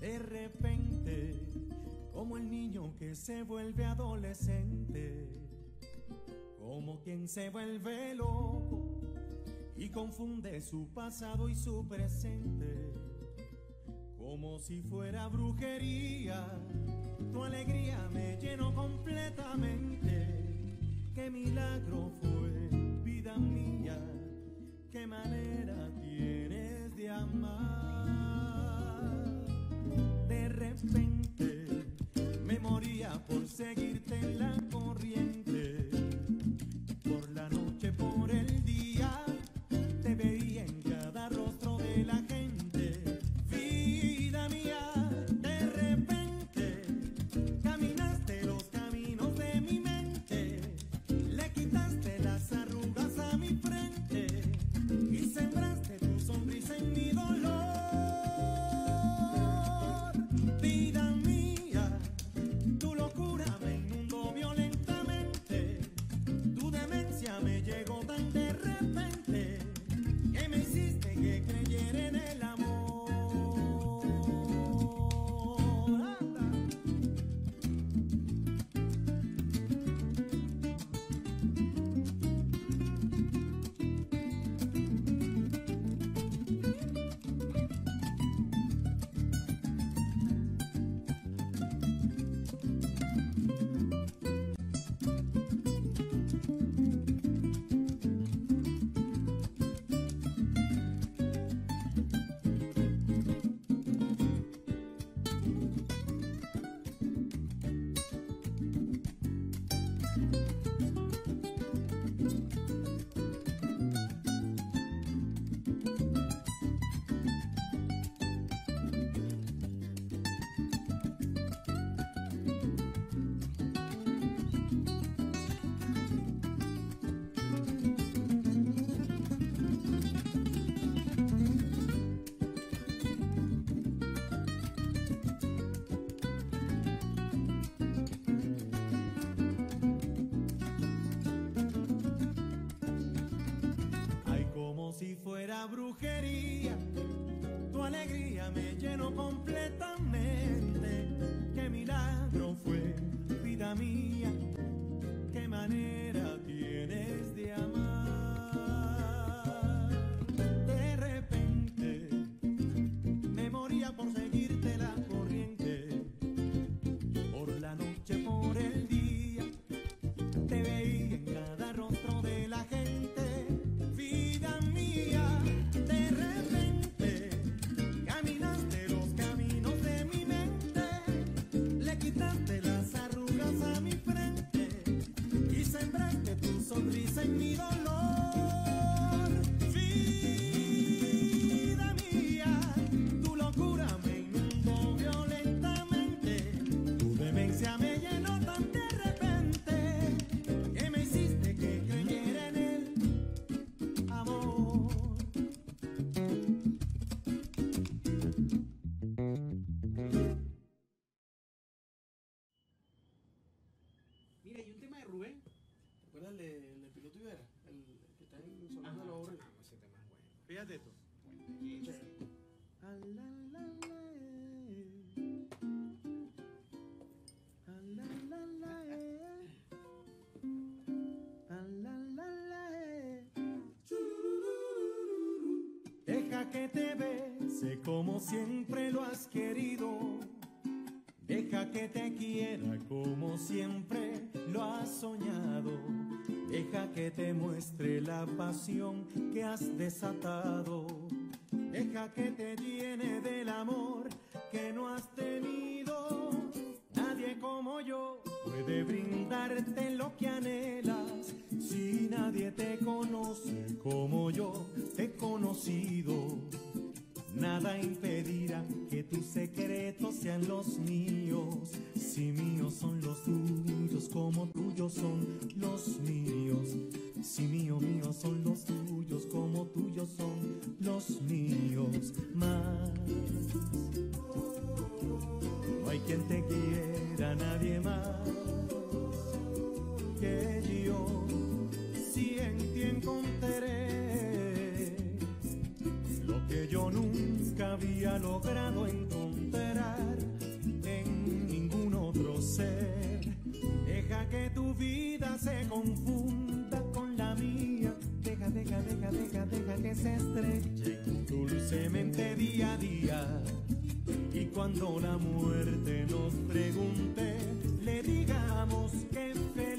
De repente, como el niño que se vuelve adolescente, como quien se vuelve loco y confunde su pasado y su presente, como si fuera brujería, tu alegría me llenó completamente. Qué milagro fue, vida mía, qué manera tienes de amar. ¿Te acuerdas del de, piloto Ibera? El, el que está en Sonando de la Obra. ese tema es bueno. Fíjate esto. Ah, la, la, la, eh. Ah, la, la, la, eh. Ah, la, la, la, eh. Deja que te bese como siempre lo has querido. Deja que te quiera como siempre lo has soñado. Que te muestre la pasión que has desatado. Deja que te llene del amor que no has tenido. Nadie como yo puede brindarte lo que anhelas. Si nadie te conoce como yo he conocido. Nada impedirá que tus secretos sean los míos. Si míos son los tuyos, como tuyos son los míos. Si mío, míos son los tuyos, como tuyos son los míos. Más. No hay quien te quiera, nadie más había logrado encontrar en ningún otro ser. Deja que tu vida se confunda con la mía. Deja, deja, deja, deja, deja que se estrechen dulcemente día a día. Y cuando la muerte nos pregunte, le digamos que felices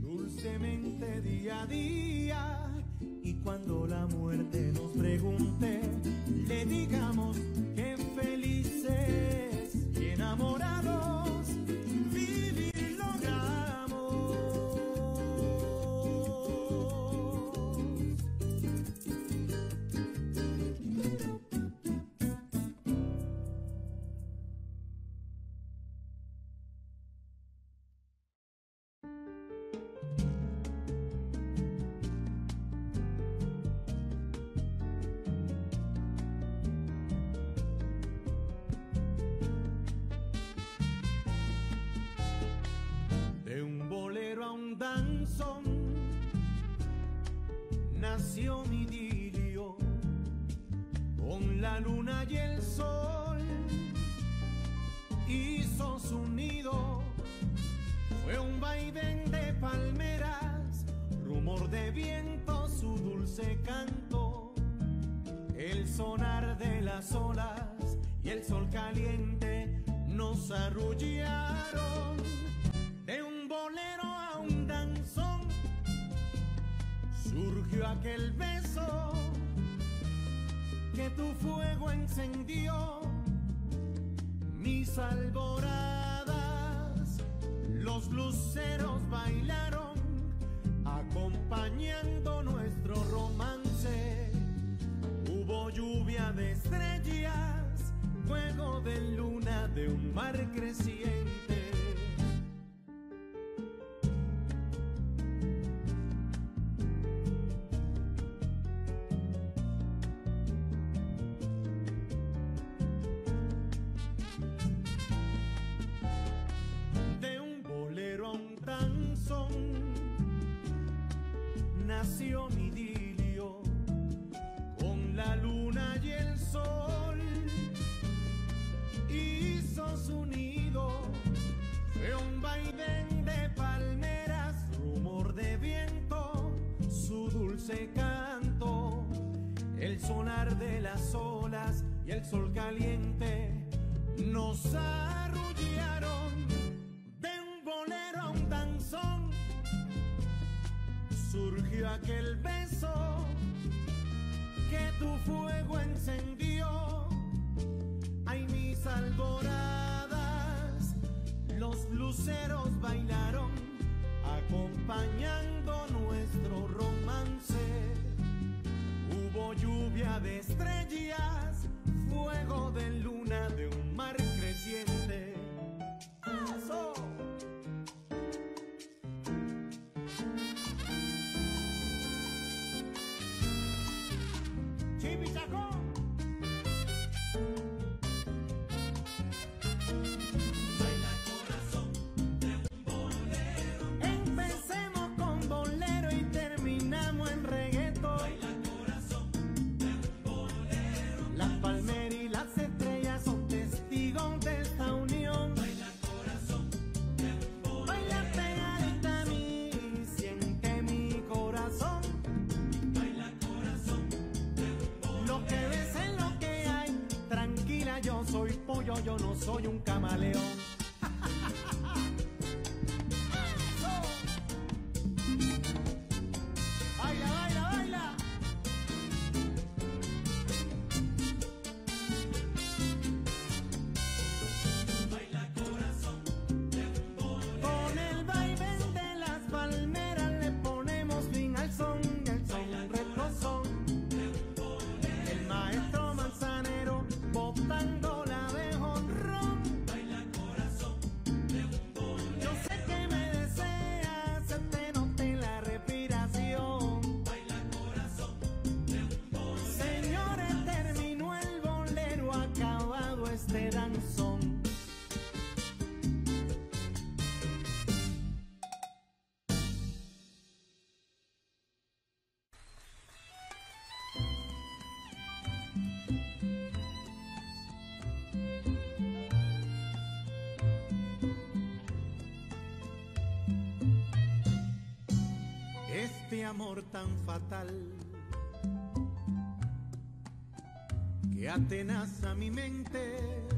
dulcemente día a día y el sol caliente nos arrullaron. De un bolero a un danzón surgió aquel beso que tu fuego encendió. Mi salvó mar creciendo. y el sol caliente nos arrullaron de un bolero a un danzón. Surgió aquel beso que tu fuego encendió. Ay, mis alboradas, los luceros bailaron acompañando nuestro romance. Hubo lluvia de estrellas fuego de luna de un mar creciente. soy pollo, yo no soy un camaleón. amor tan fatal que atenaza mi mente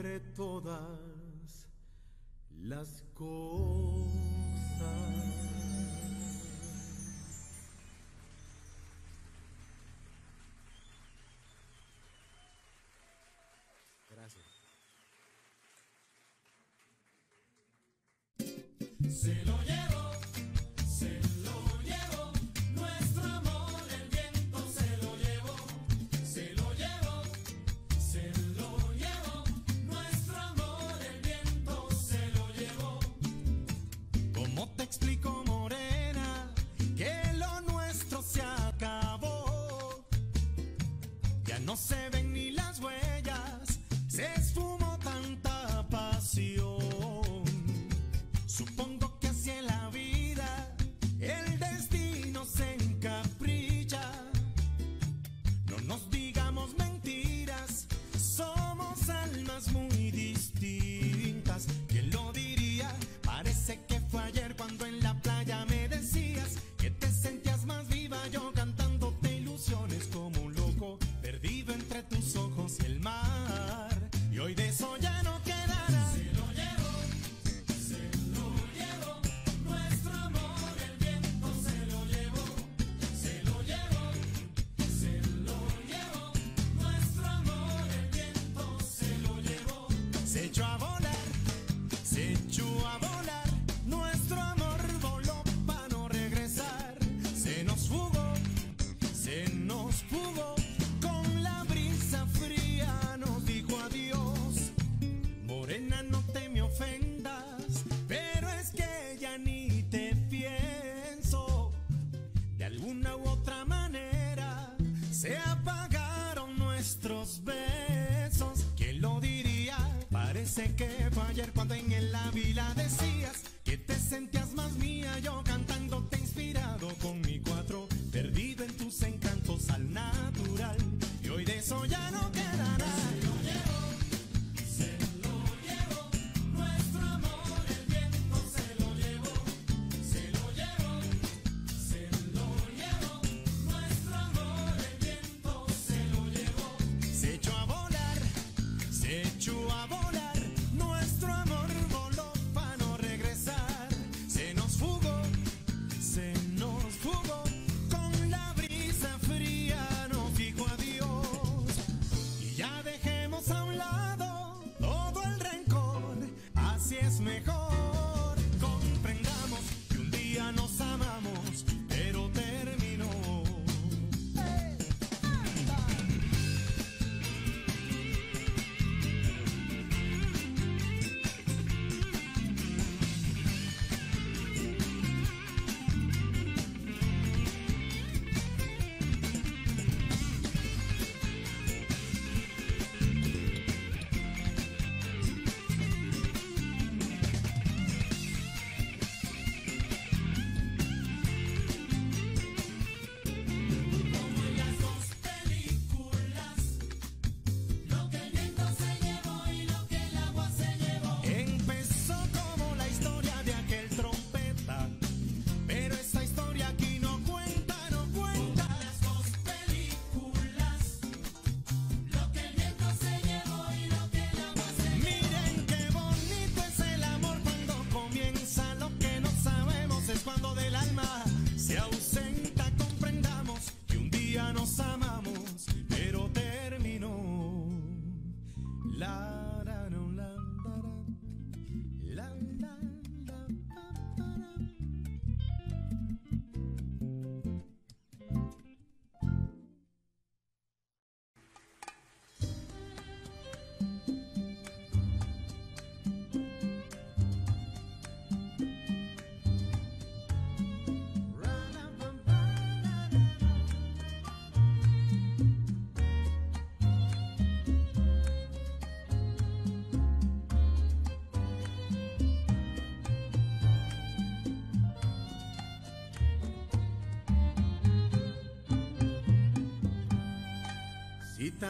sobre todas las cosas. Parece que fue ayer cuando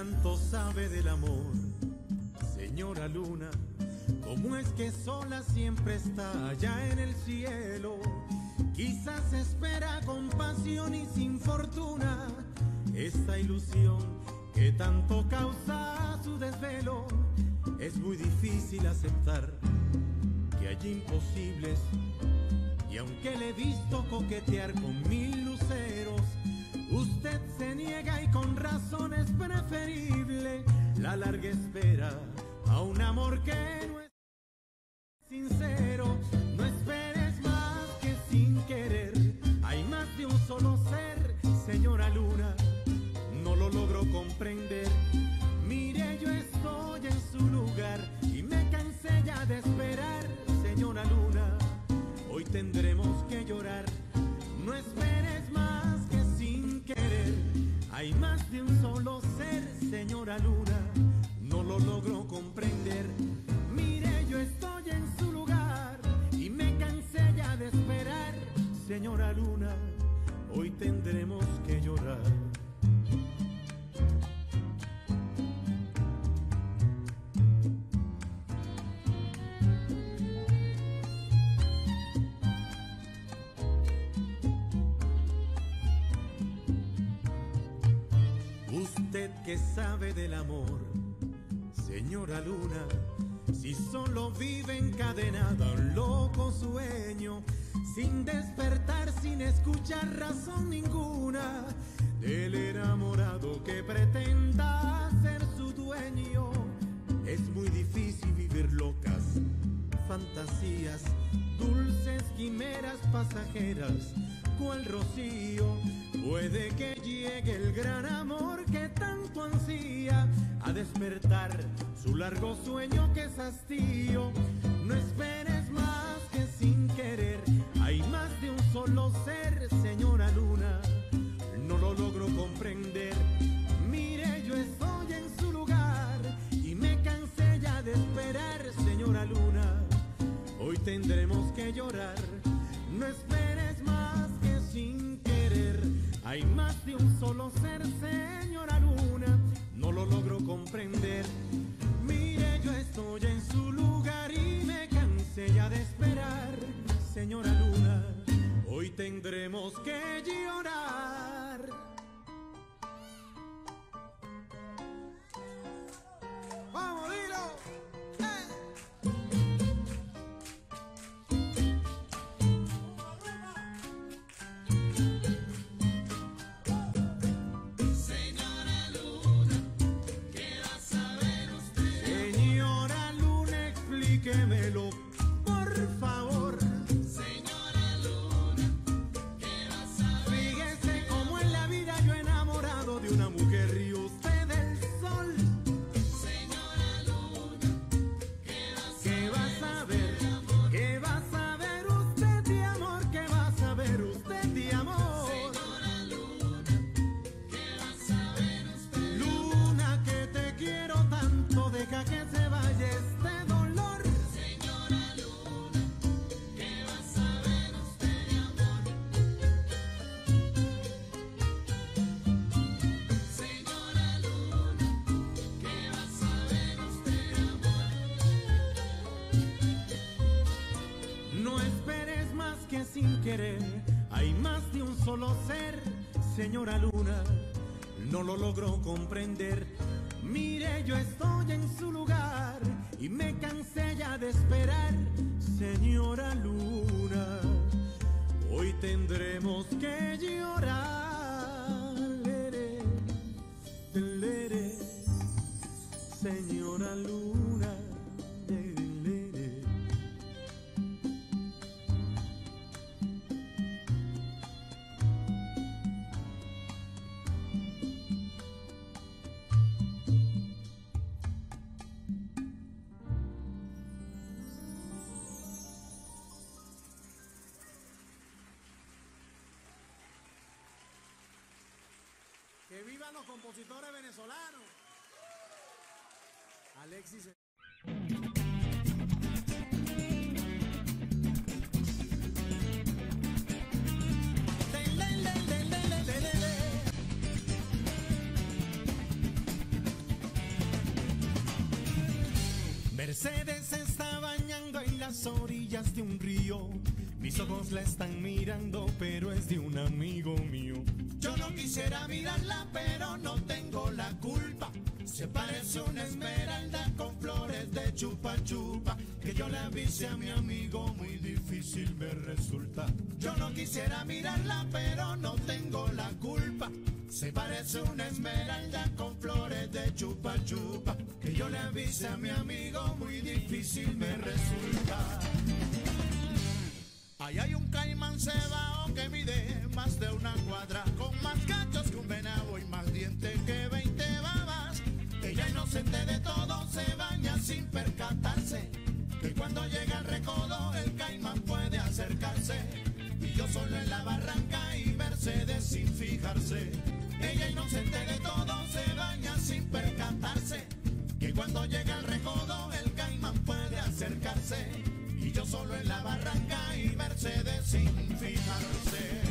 tanto sabe del amor, señora luna? ¿Cómo es que sola siempre está allá en el cielo? Quizás espera con pasión y sin fortuna esta ilusión que tanto causa su desvelo. Es muy difícil aceptar que hay imposibles y aunque le he visto coquetear conmigo, que me lo señora Luna no lo logró comprender. Mercedes está bañando en las orillas de un río. Mis ojos la están mirando, pero es de un amigo mío. Yo no quisiera mirarla, pero no tengo la culpa. Se parece una esmeralda Avise a mi amigo, muy difícil me resulta. Yo no quisiera mirarla, pero no tengo la culpa. Se parece una esmeralda con flores de chupa chupa. Que yo le avise a mi amigo, muy difícil me resulta. Ahí hay un caimán cebao que mide más de una cuadra, con más cachos que un venado y más dientes que 20 babas. Ella inocente de todo se baña sin percatarse. Cuando llega al recodo el caimán puede acercarse. Y yo solo en la barranca y Mercedes sin fijarse. Ella inocente de todo se baña sin percatarse. Que cuando llega al recodo el caimán puede acercarse. Y yo solo en la barranca y Mercedes sin fijarse.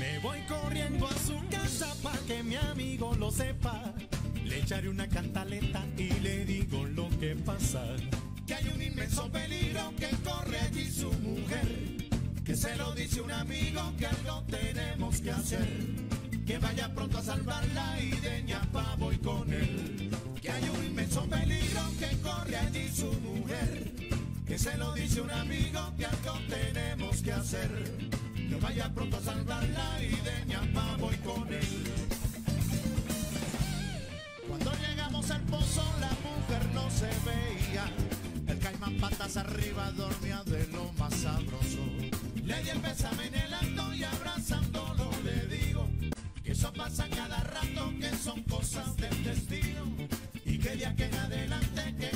Me voy corriendo a su casa para que mi amigo lo sepa. Le echaré una cantaleta y le digo lo que pasa. Que hay un inmenso peligro que corre allí su mujer. Que se lo dice un amigo que algo tenemos que hacer. Que vaya pronto a salvarla y de ñapa voy con él. Que hay un inmenso peligro que corre allí su mujer. Que se lo dice un amigo que algo tenemos que hacer. Que vaya pronto a salvarla y de ñapa voy con él. Cuando llegamos al pozo la mujer no se veía. Caimán patas arriba dormía de lo más sabroso. Le di el pésame en el acto y abrazándolo le digo que eso pasa cada rato, que son cosas del destino y que de aquí en adelante que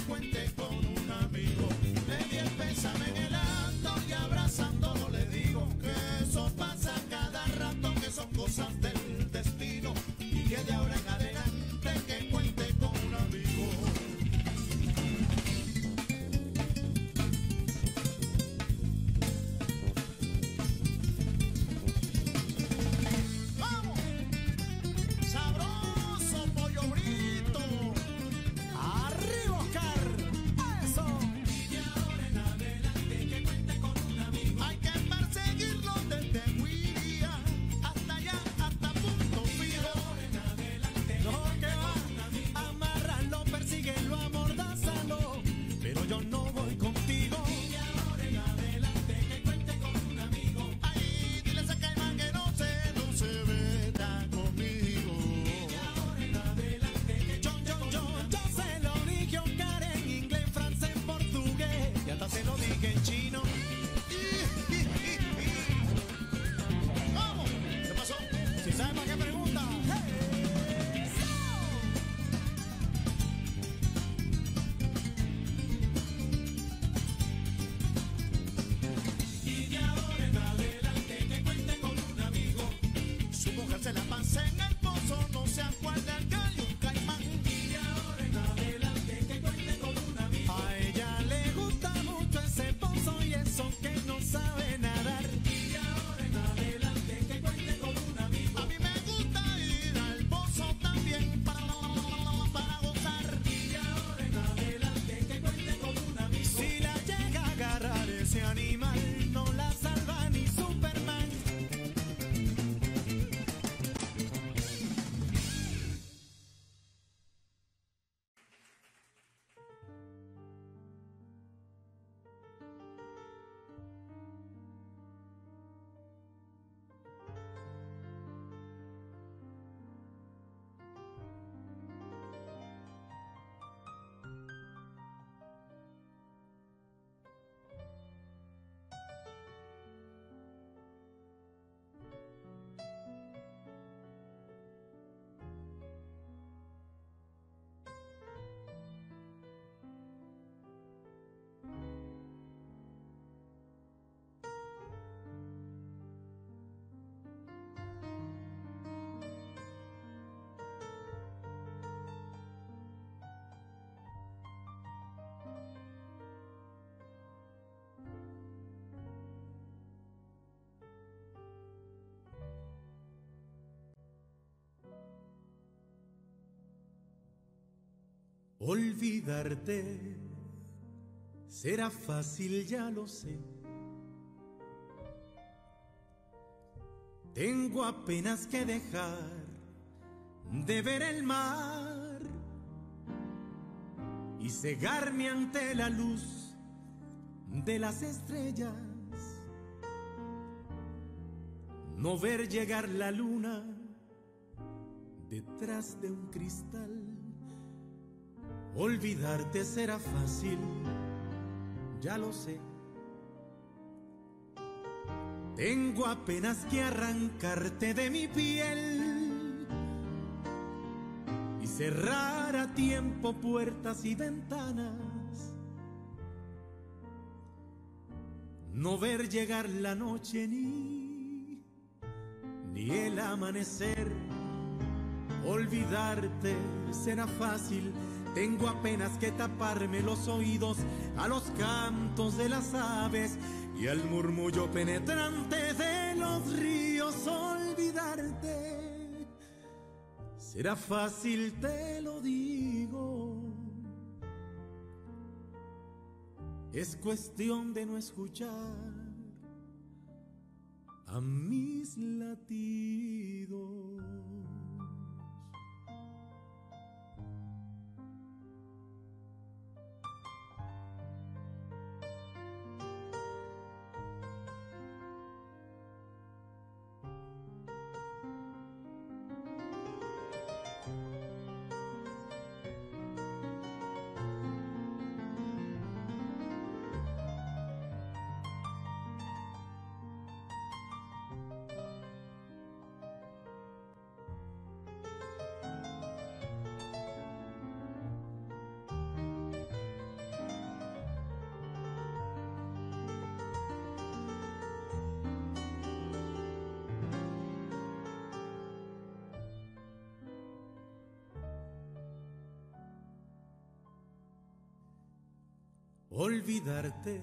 Olvidarte será fácil, ya lo sé. Tengo apenas que dejar de ver el mar y cegarme ante la luz de las estrellas. No ver llegar la luna detrás de un cristal. Olvidarte será fácil, ya lo sé. Tengo apenas que arrancarte de mi piel y cerrar a tiempo puertas y ventanas. No ver llegar la noche ni, ni el amanecer. Olvidarte será fácil. Tengo apenas que taparme los oídos a los cantos de las aves y al murmullo penetrante de los ríos. Olvidarte será fácil, te lo digo. Es cuestión de no escuchar a mis latidos. Olvidarte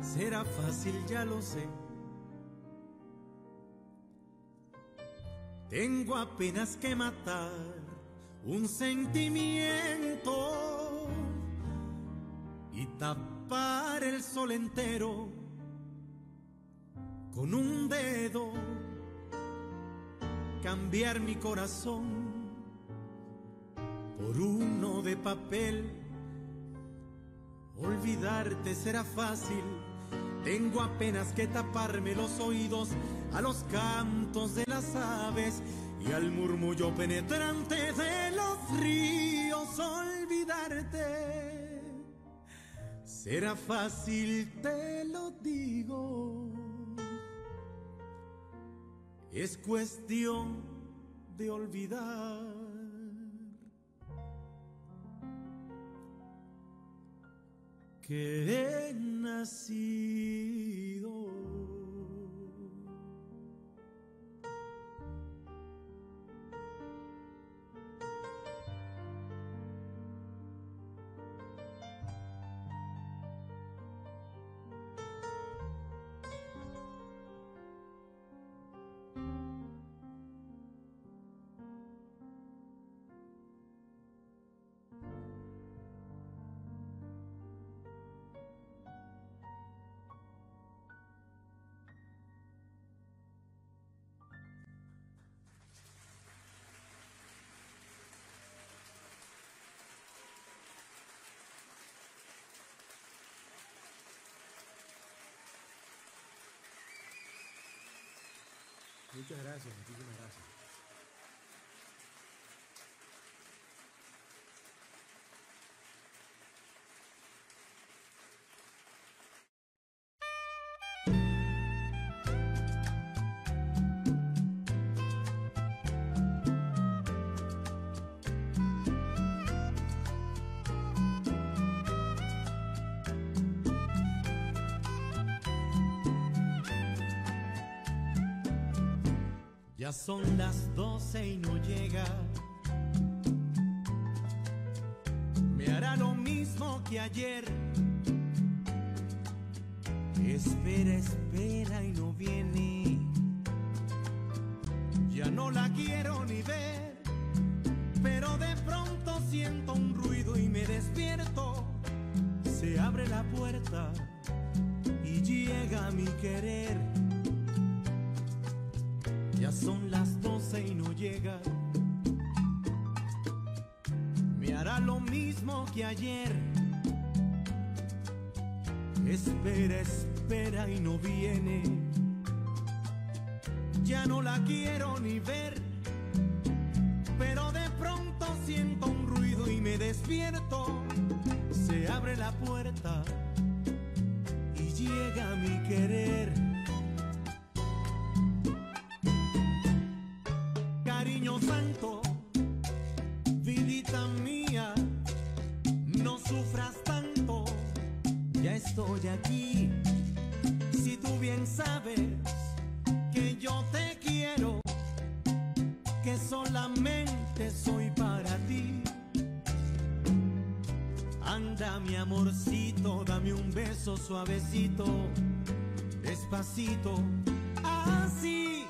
será fácil, ya lo sé. Tengo apenas que matar un sentimiento y tapar el sol entero con un dedo, cambiar mi corazón por uno de papel. Olvidarte será fácil, tengo apenas que taparme los oídos a los cantos de las aves y al murmullo penetrante de los ríos. Olvidarte será fácil, te lo digo. Es cuestión de olvidar. Que he nacido. Muchas gracias, muchísimas gracias. Ya son las doce y no llega. Me hará lo mismo que ayer. Espera, espera y no viene. Ya no la quiero ni ver, pero de pronto siento un ruido y me despierto. Se abre la puerta y llega mi querer. Ya son las doce y no llega. Me hará lo mismo que ayer. Espera, espera y no viene. Ya no la quiero ni ver. Pero de pronto siento un ruido y me despierto. Se abre la puerta y llega mi querer. Suavecito, despacito, así,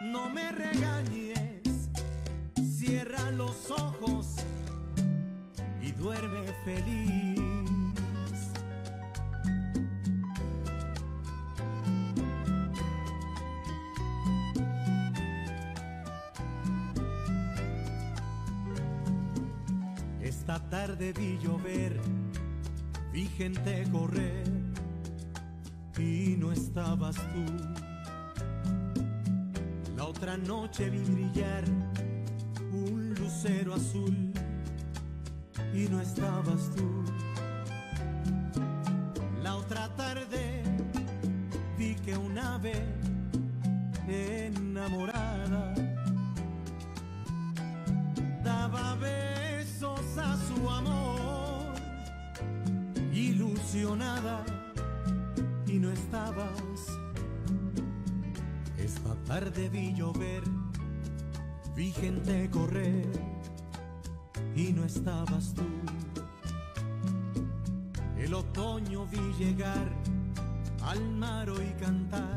no me regañes, cierra los ojos y duerme feliz. Esta tarde vi llover, vi gente correr estabas tú. La otra noche vi brillar un lucero azul y no estabas tú. Gente correr y no estabas tú. El otoño vi llegar al mar y cantar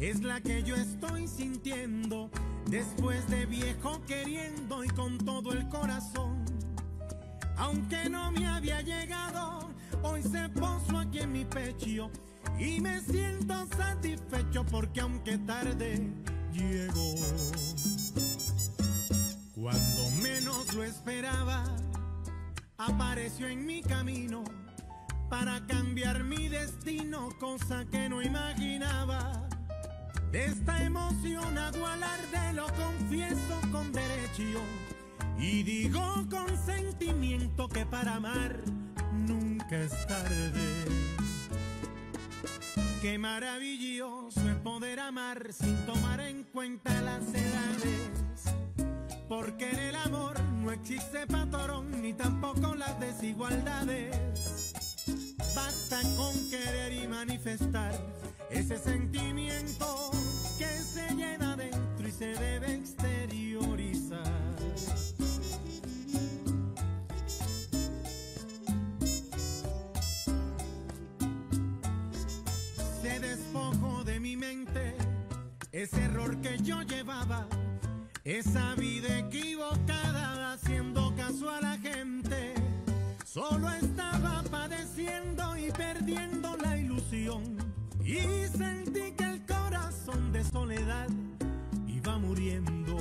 es la que yo estoy sintiendo después de viejo queriendo y con todo el corazón. Aunque no me había llegado, hoy se puso aquí en mi pecho y me siento satisfecho porque aunque tarde llegó. Cuando menos lo esperaba, apareció en mi camino para cambiar mi destino, cosa que no imaginaba. De esta emoción hago alarde, lo confieso con derecho. Y digo con sentimiento que para amar nunca es tarde. Qué maravilloso es poder amar sin tomar en cuenta las edades. Porque en el amor no existe patrón ni tampoco las desigualdades. Basta con querer y manifestar ese sentimiento que se llena dentro y se debe exteriorizar. Se despojó de mi mente ese error que yo llevaba, esa vida equivocada haciendo caso a la gente. Solo estaba padeciendo y perdiendo la ilusión. Y sentí que el corazón de soledad iba muriendo.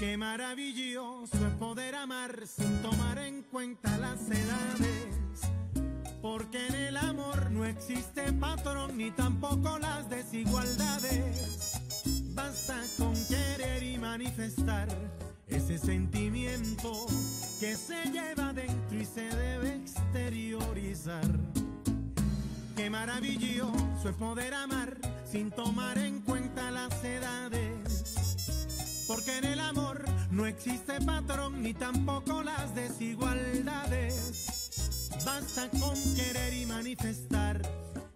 Qué maravilloso es poder amar sin tomar en cuenta las edades. Porque en el amor no existe patrón ni tampoco las desigualdades. Basta con querer y manifestar ese sentimiento que se lleva dentro y se debe exteriorizar. Qué maravilloso es poder amar sin tomar en cuenta las edades. Porque en el amor no existe patrón ni tampoco las desigualdades. Basta con querer y manifestar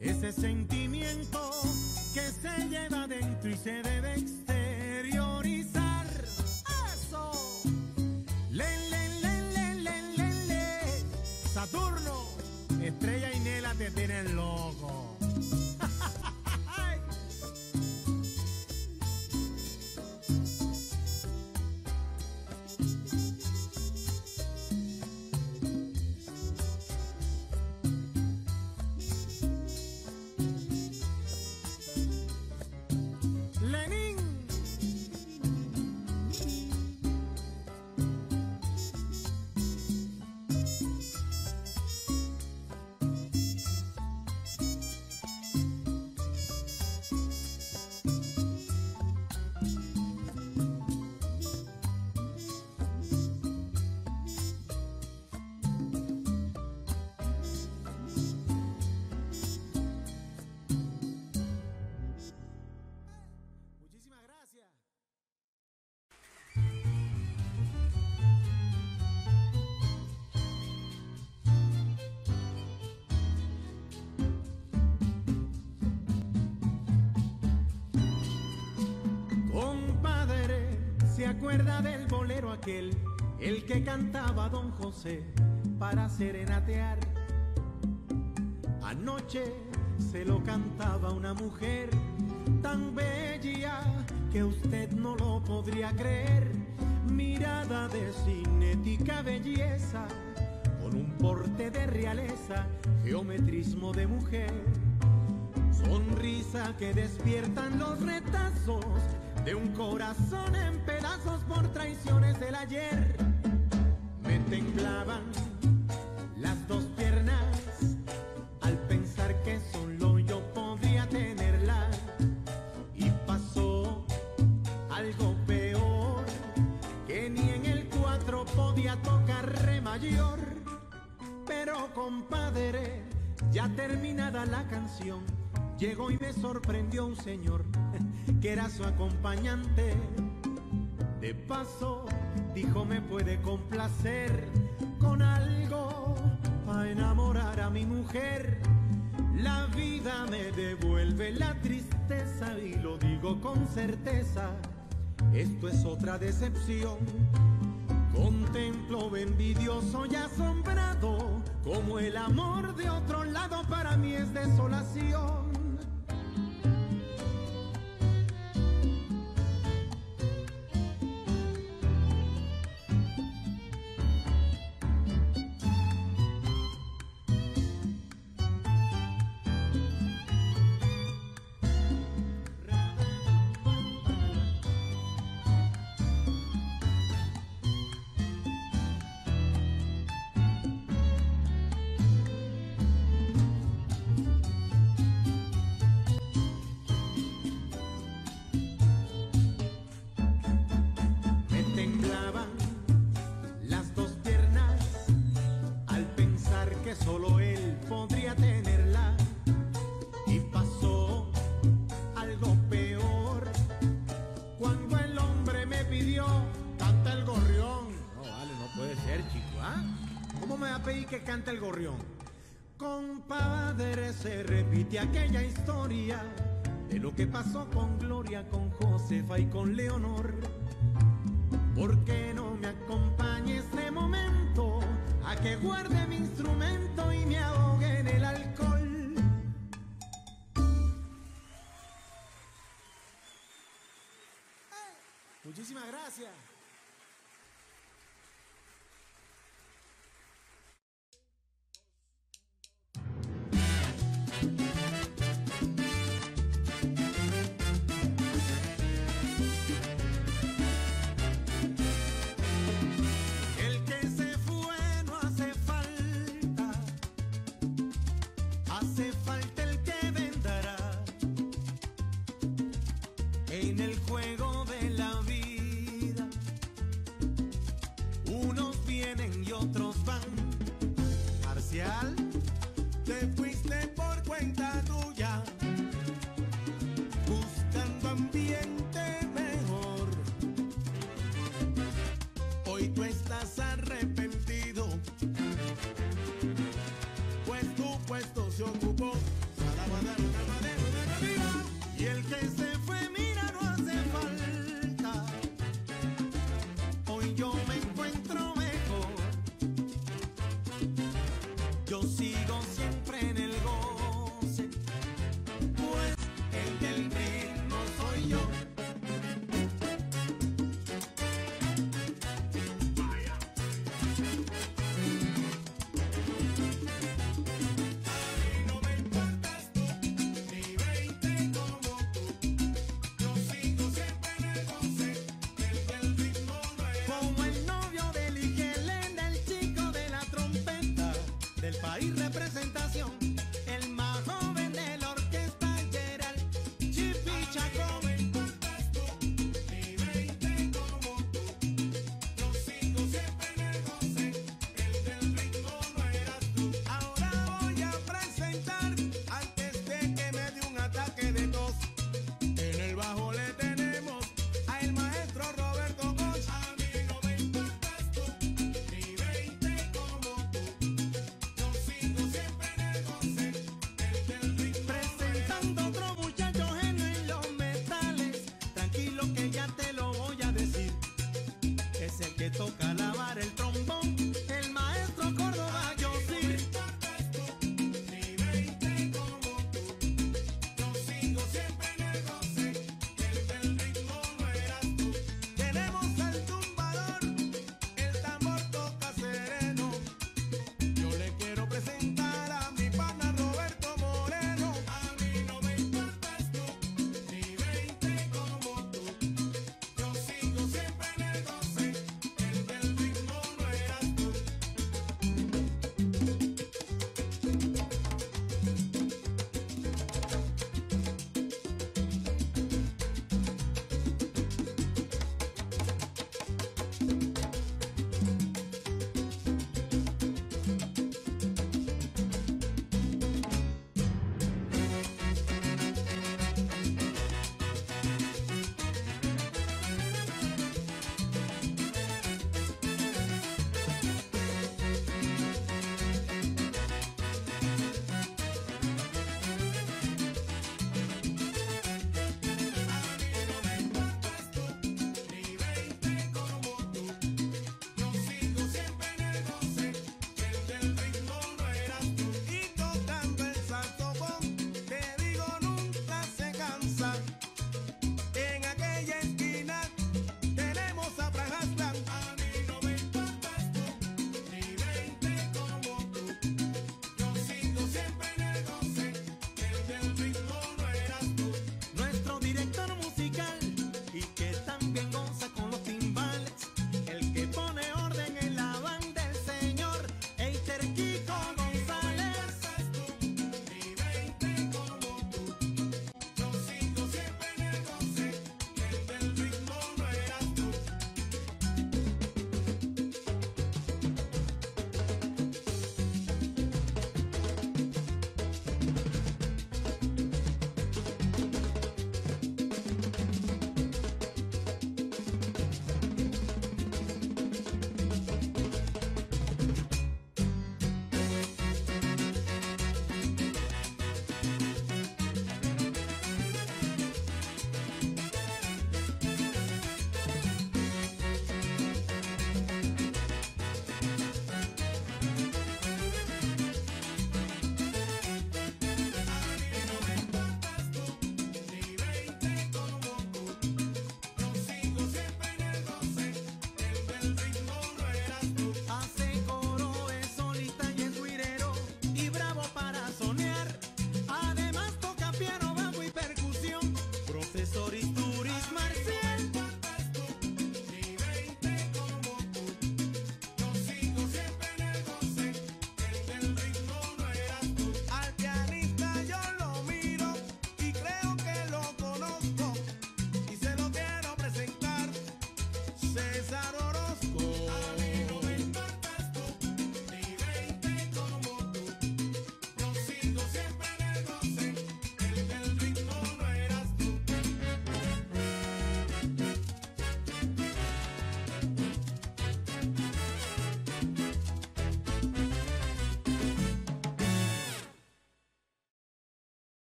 ese sentimiento que se lleva dentro y se debe exteriorizar. Saturno, Estrella y Nela te tienen loco. El que cantaba Don José para serenatear. Anoche se lo cantaba una mujer tan bella que usted no lo podría creer. Mirada de cinética belleza, con un porte de realeza, geometrismo de mujer. Sonrisa que despiertan los retazos de un corazón en pedazos por traiciones del ayer. Me temblaban las dos piernas al pensar que solo yo podría tenerla. Y pasó algo peor, que ni en el cuatro podía tocar re mayor. Pero compadre, ya terminada la canción, llegó y me sorprendió un señor que era su acompañante. De paso, dijo me puede complacer con algo para enamorar a mi mujer. La vida me devuelve la tristeza y lo digo con certeza. Esto es otra decepción. Contemplo envidioso y asombrado como el amor de otro lado para mí es desolación. De lo que pasó con del país representación,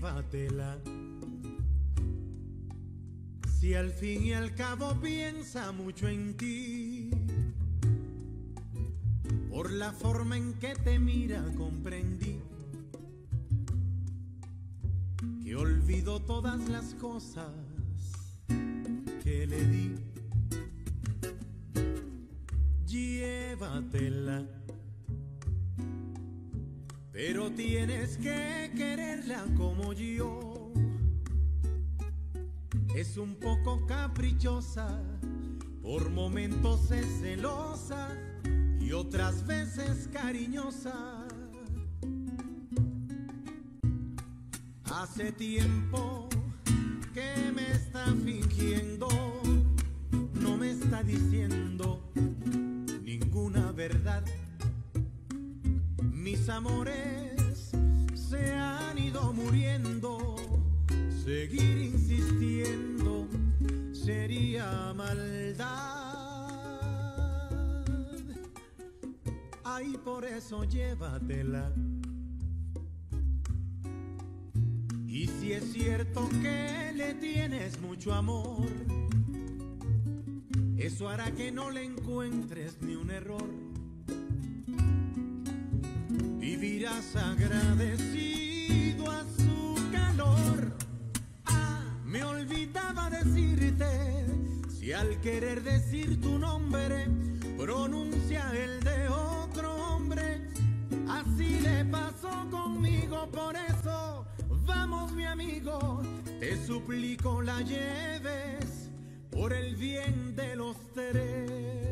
llévatela. Si al fin y al cabo piensa mucho en ti, por la forma en que te mira comprendí que olvidó todas las cosas que le di. Llévatela, tienes que quererla como yo. Es un poco caprichosa, por momentos es celosa y otras veces cariñosa. Hace tiempo que me está fingiendo, no me está diciendo ninguna verdad. Mis amores se han ido muriendo, seguir insistiendo sería maldad. Ay, por eso llévatela. Y si es cierto que le tienes mucho amor, eso hará que no le encuentres ni un error. Vivirás agradecido a su calor. Ah, me olvidaba decirte, si al querer decir tu nombre pronuncia el de otro hombre, así le pasó conmigo, por eso vamos mi amigo, te suplico la lleves por el bien de los tres.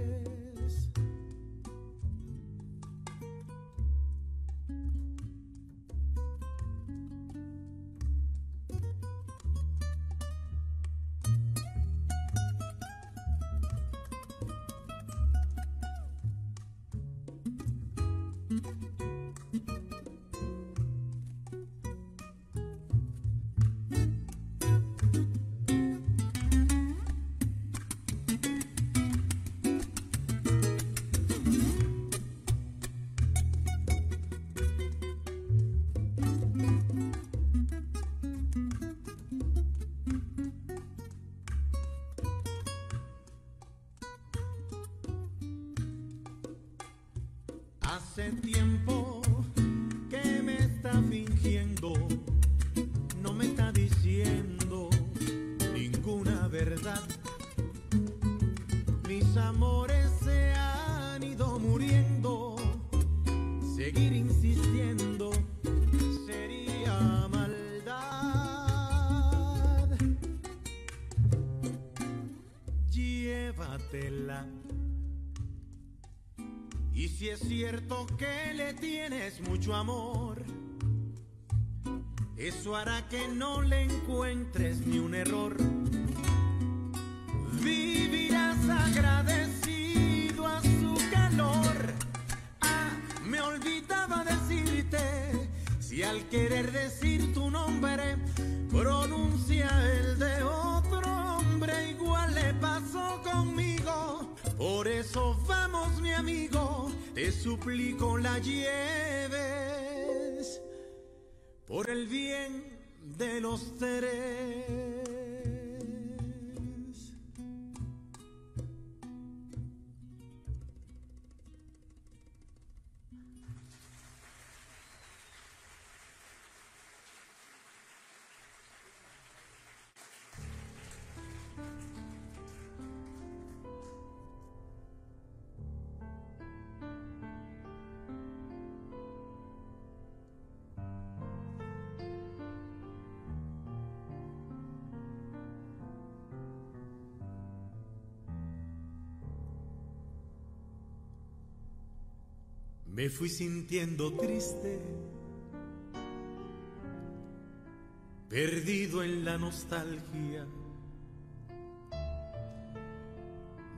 Si es cierto que le tienes mucho amor, eso hará que no le encuentres ni un error. Vivirás agradecido a su calor. Ah, me olvidaba decirte, si al querer decir tu nombre pronuncia el de otro hombre, igual le pasó conmigo. Por eso vamos mi amigo, te suplico la lleves por el bien de los tres. Me fui sintiendo triste, perdido en la nostalgia.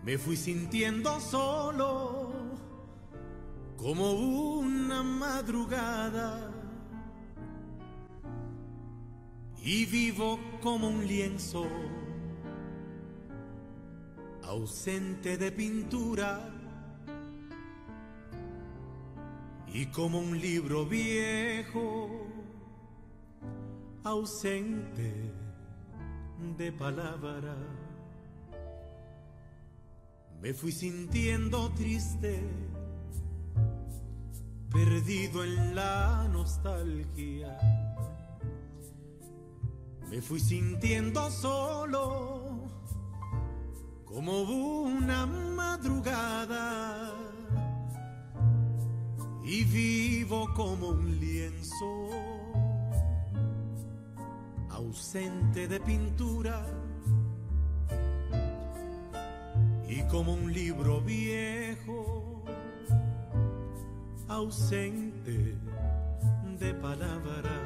Me fui sintiendo solo como una madrugada. Y vivo como un lienzo ausente de pintura y como un libro viejo ausente de palabra. Me fui sintiendo triste, perdido en la nostalgia. Me fui sintiendo solo, como una madrugada, y vivo como un lienzo ausente de pintura y como un libro viejo ausente de palabra.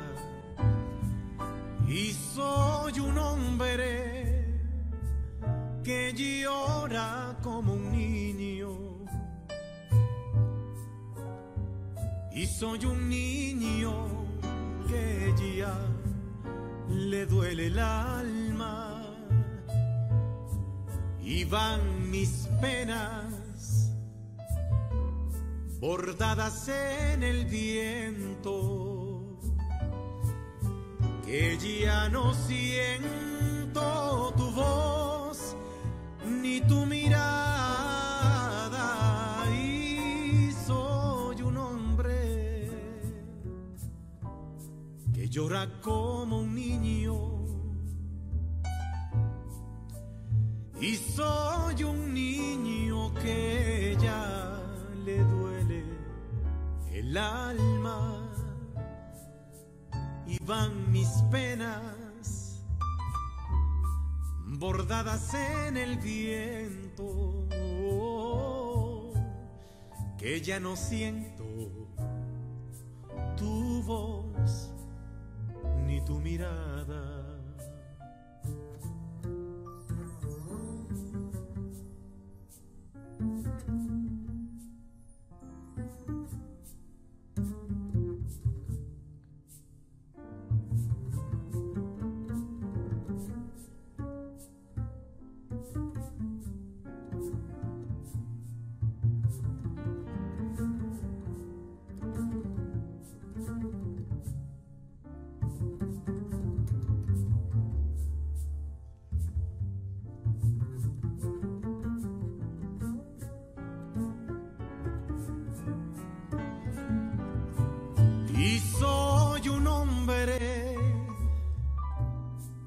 Y soy un hombre que llora como un niño y soy un niño que ya le duele el alma. Y van mis penas bordadas en el viento que ya no siento tu voz ni tu mirada llora como un niño. Y soy un niño que ya le duele el alma. Y van mis penas bordadas en el viento. Que ya no siento tu voz ni tu mirada.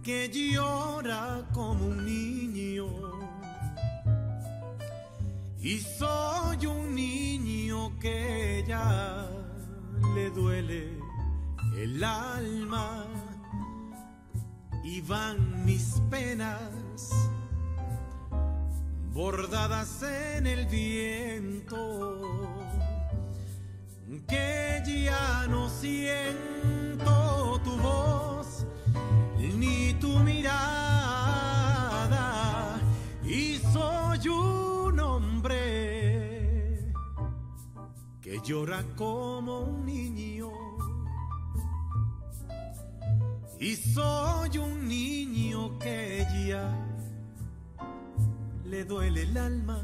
Que llora como un niño. Y soy un niño que ya le duele el alma. Y van mis penas bordadas en el viento que ya no siento tu voz como un niño. Y soy un niño que ya le duele el alma.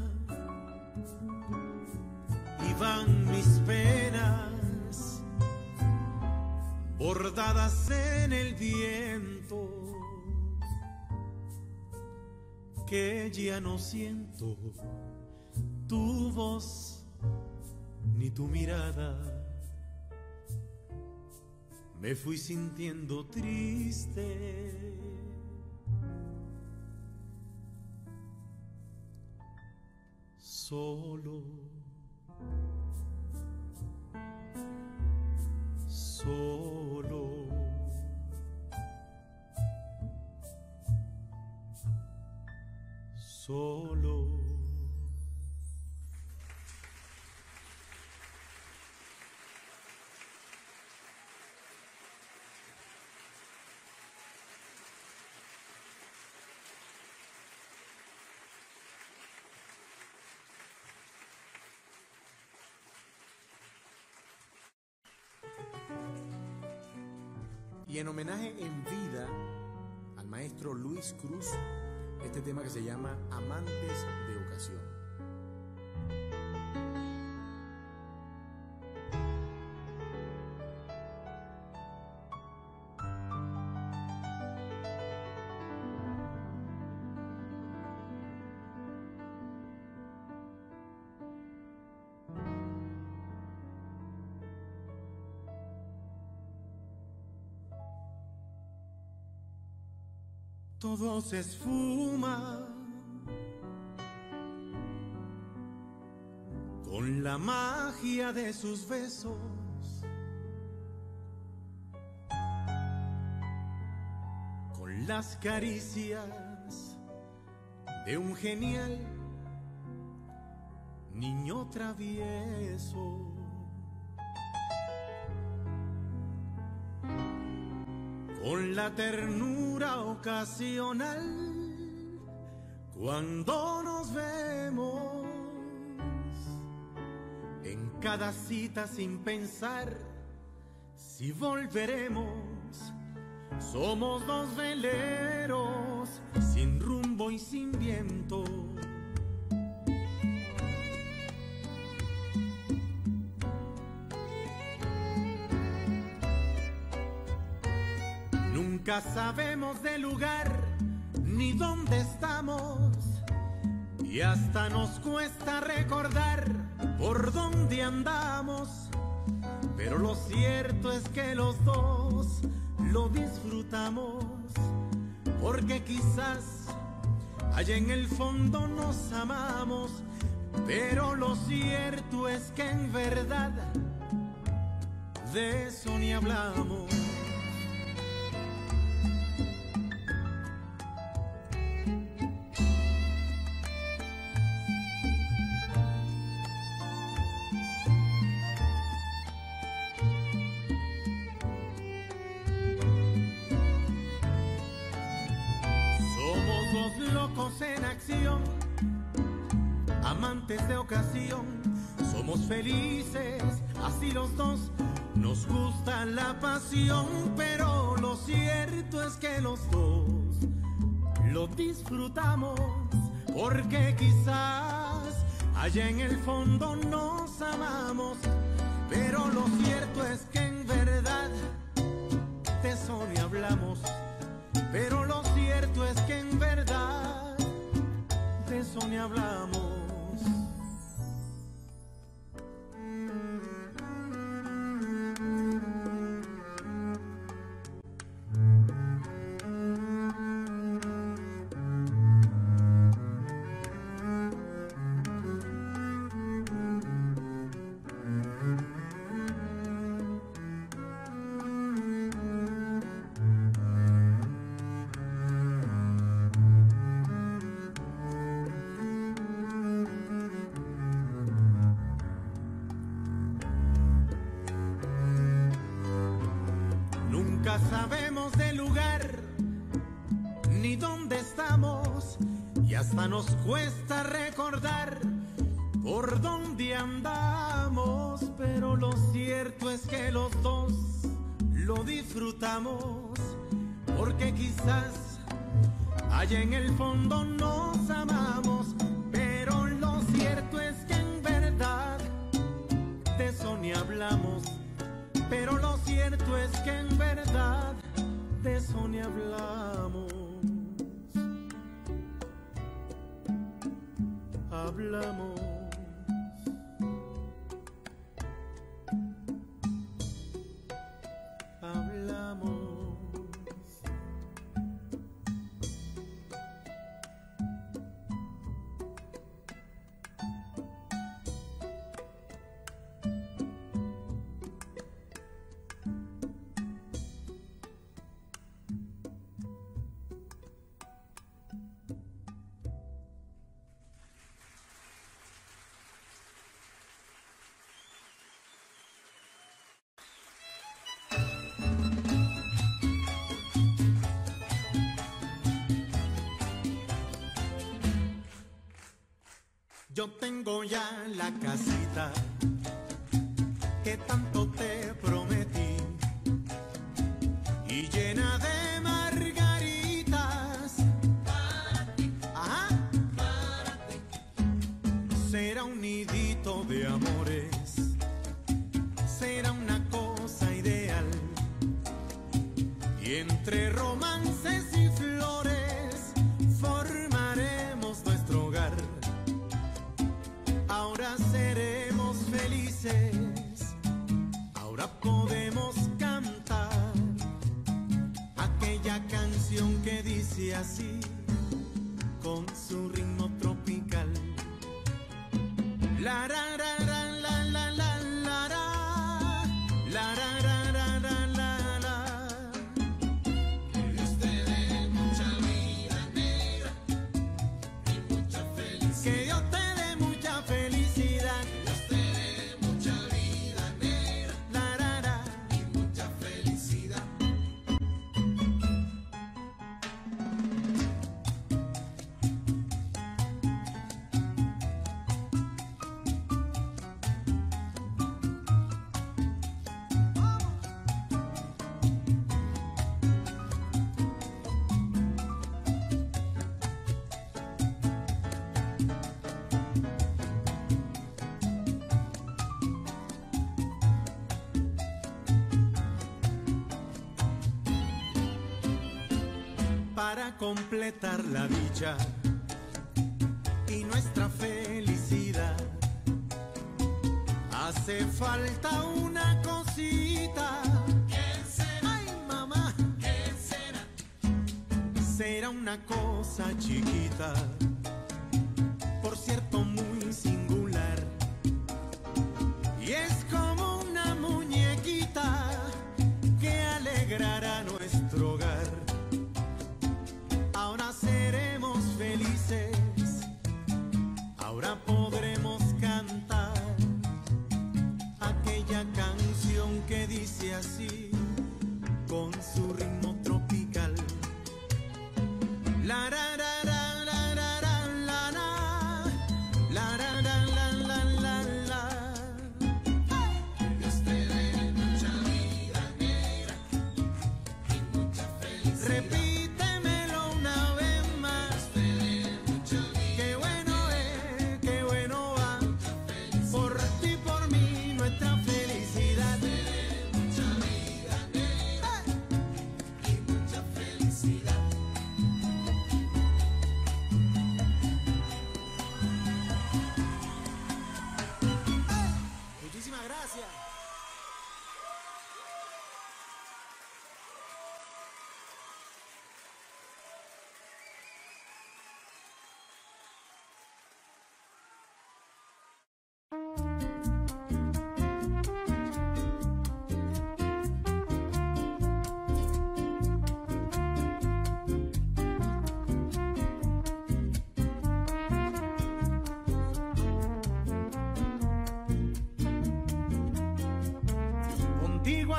Y van mis penas bordadas en el viento que ya no siento tu voz ni tu mirada me fui sintiendo triste solo solo. Solo. Y en homenaje en vida al maestro Luis Cruz, este tema que se llama Amantes de Ocasión. Esfuma con la magia de sus besos. Con las caricias de un genial niño travieso. Con la ternura ocasional cuando nos vemos en cada cita sin pensar si volveremos. Somos dos veleros sin rumbo y sin viento. Nunca sabemos del lugar ni dónde estamos. Y hasta nos cuesta recordar por dónde andamos. Pero lo cierto es que los dos lo disfrutamos. Porque quizás allá en el fondo nos amamos. Pero lo cierto es que en verdad de eso ni hablamos. De ocasión. Somos felices, así los dos. Nos gusta la pasión, pero lo cierto es que los dos lo disfrutamos. Porque quizás allá en el fondo nos amamos, pero lo cierto es que en verdad de eso ni hablamos. Pero lo cierto es que en verdad de eso ni hablamos. Tengo ya la casita tanto completar la dicha y nuestra felicidad. Hace falta una cosita. ¿Quién será? Ay, mamá. ¿Quién será? Será una cosa chiquita.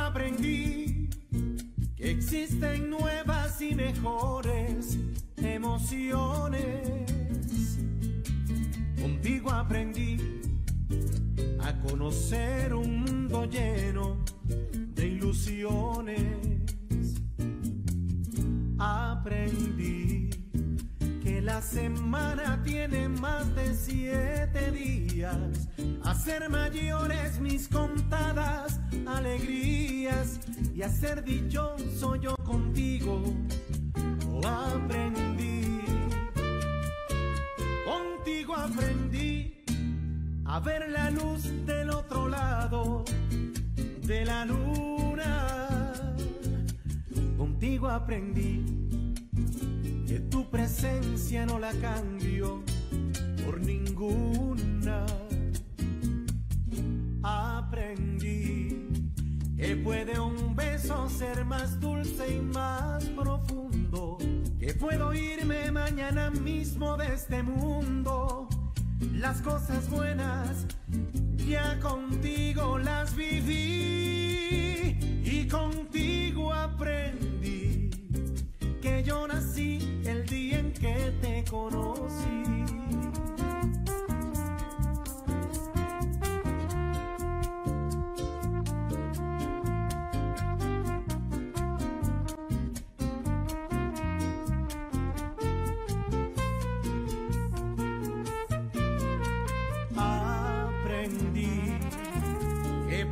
aprendí que existen nuevas y mejores emociones. ver la luz del otro lado de la luna. Contigo aprendí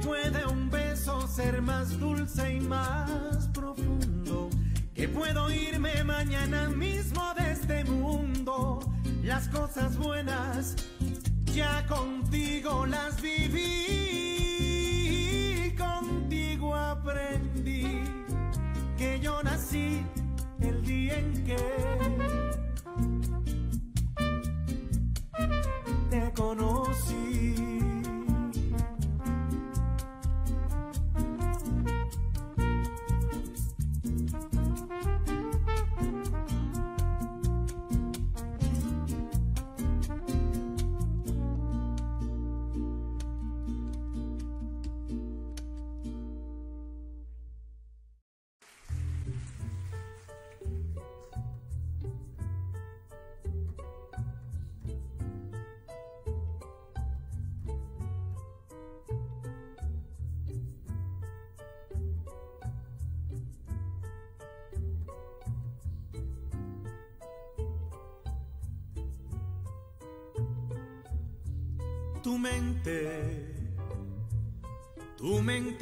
puede un beso ser más dulce y más profundo, que puedo irme mañana mismo de este mundo. Las cosas buenas ya contigo las viví, contigo aprendí que yo nací el día en que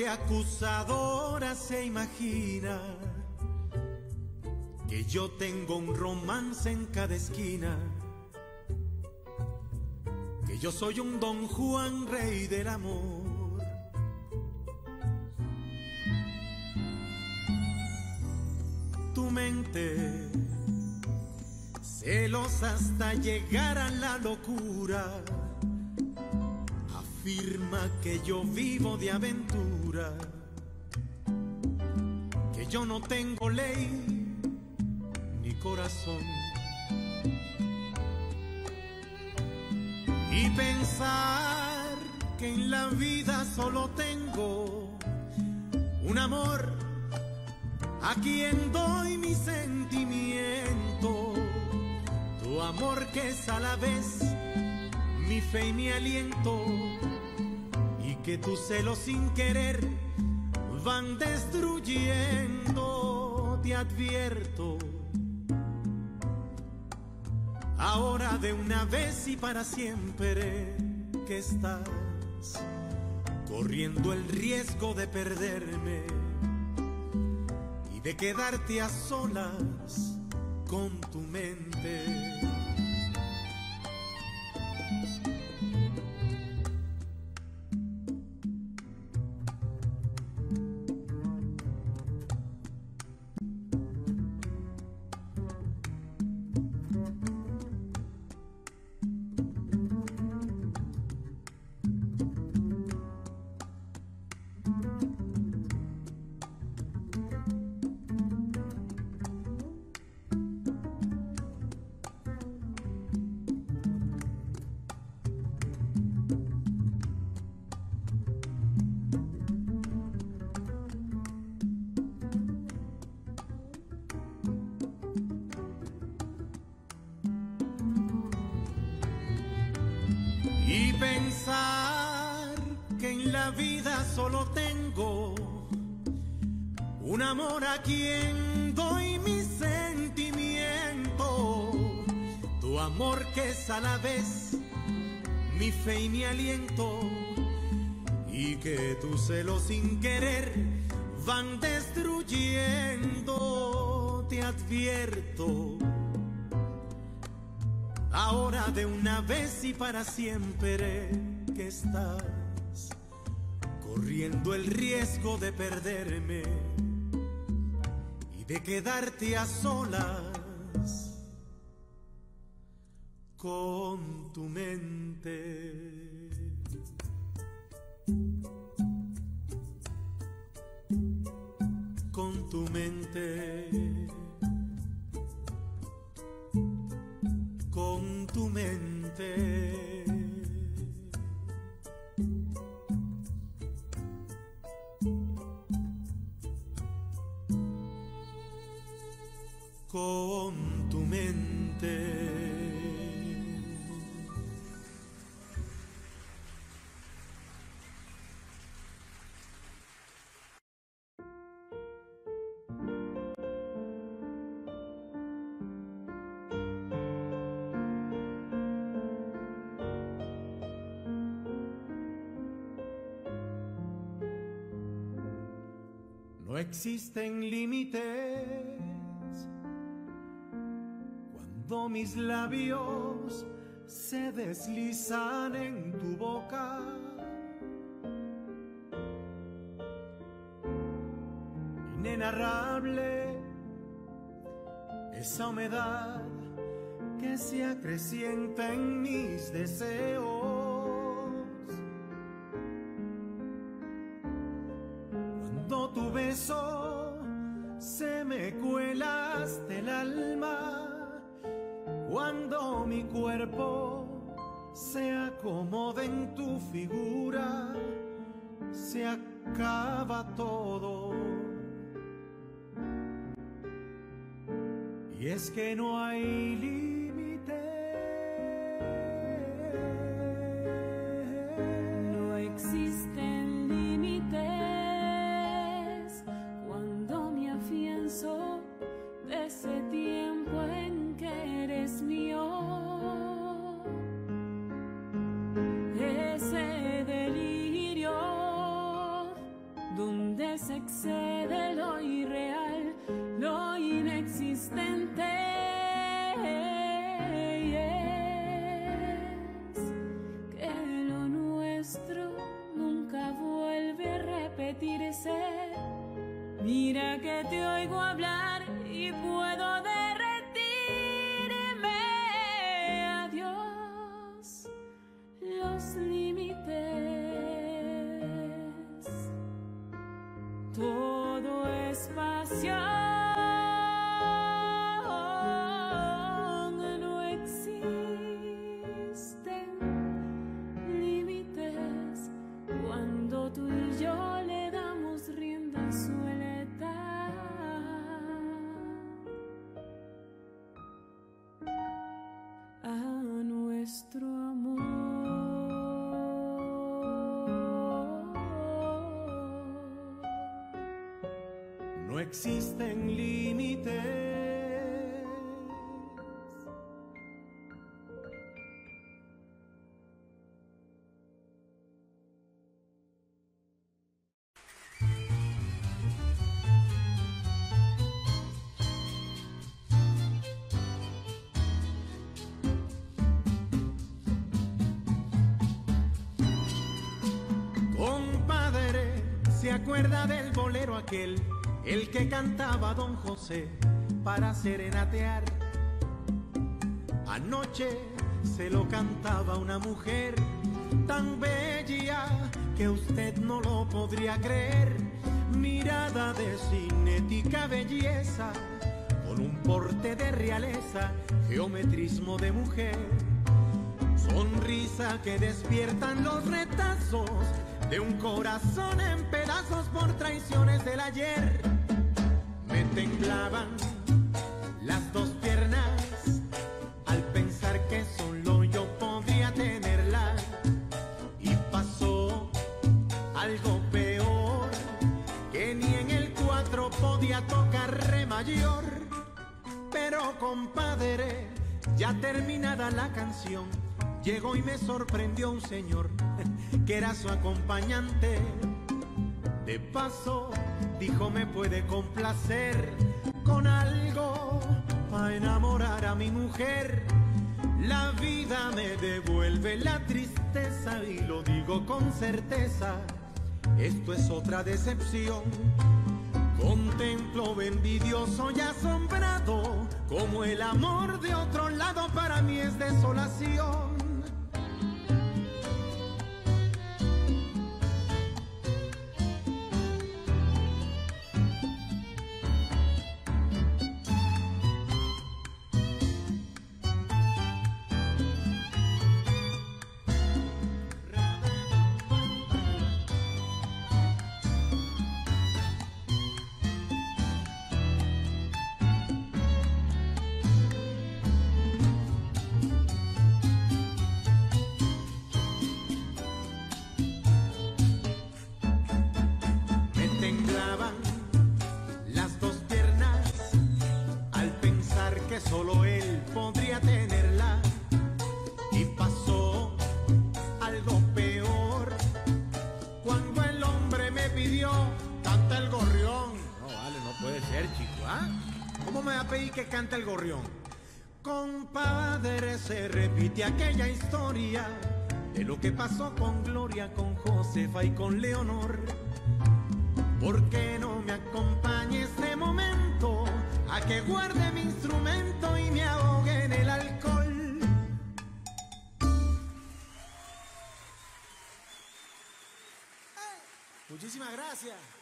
tu mente acusadora se imagina que yo tengo un romance en cada esquina, que yo soy un don Juan, rey del amor. Tu mente, celosa hasta llegar a la locura, afirma que yo vivo de aventura, que yo no tengo ley ni corazón. Y pensar que en la vida solo tengo un amor a quien doy mi sentimiento, tu amor que es a la vez mi fe y mi aliento, y que tus celos sin querer van destruyendo, te advierto. Ahora de una vez y para siempre que estás corriendo el riesgo de perderme y de quedarte a solas con tu mente. Celos sin querer van destruyendo, te advierto. Ahora de una vez y para siempre que estás corriendo el riesgo de perderme y de quedarte a solas con tu mente. Tu mente. con tu mente. Con existen límites cuando mis labios se deslizan en tu boca. Inenarrable esa humedad que se acrecienta en mis deseos. Cuando tu beso el alma, cuando mi cuerpo se acomoda en tu figura, se acaba todo. Y es que no hay límite. excede lo irreal, lo inexistente. Que lo nuestro nunca vuelve a repetirse. Mira que te oigo hablar y puedo. ¿Se acuerda del bolero aquel? El que cantaba Don José para serenatear. Anoche se lo cantaba una mujer tan bella que usted no lo podría creer. Mirada de cinética belleza, con un porte de realeza, geometrismo de mujer. Sonrisa que despiertan los retazos de un corazón en pedazos por traiciones del ayer. Me temblaban las dos piernas al pensar que solo yo podría tenerla. Y pasó algo peor, que ni en el cuatro podía tocar re mayor. Pero compadre, ya terminada la canción, llegó y me sorprendió un señor que era su acompañante. De paso, dijo me puede complacer con algo para enamorar a mi mujer. La vida me devuelve la tristeza y lo digo con certeza. Esto es otra decepción. Contemplo envidioso y asombrado como el amor de otro lado para mí es desolación. Se repite aquella historia de lo que pasó con Gloria, con Josefa y con Leonor. ¿Por qué no me acompañe este momento a que guarde mi instrumento y me ahogue en el alcohol? Muchísimas gracias.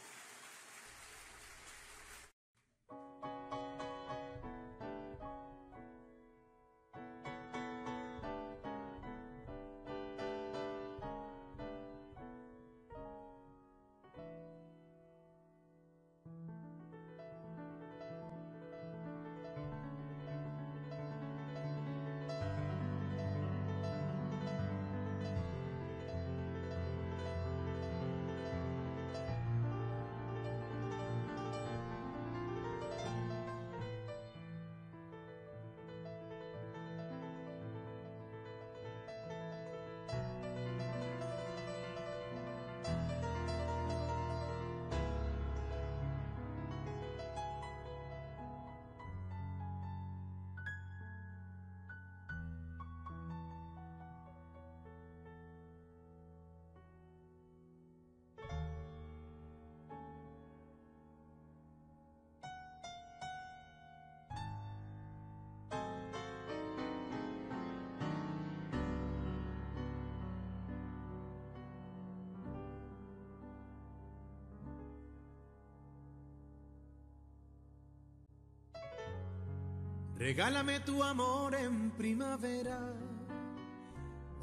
Regálame tu amor en primavera,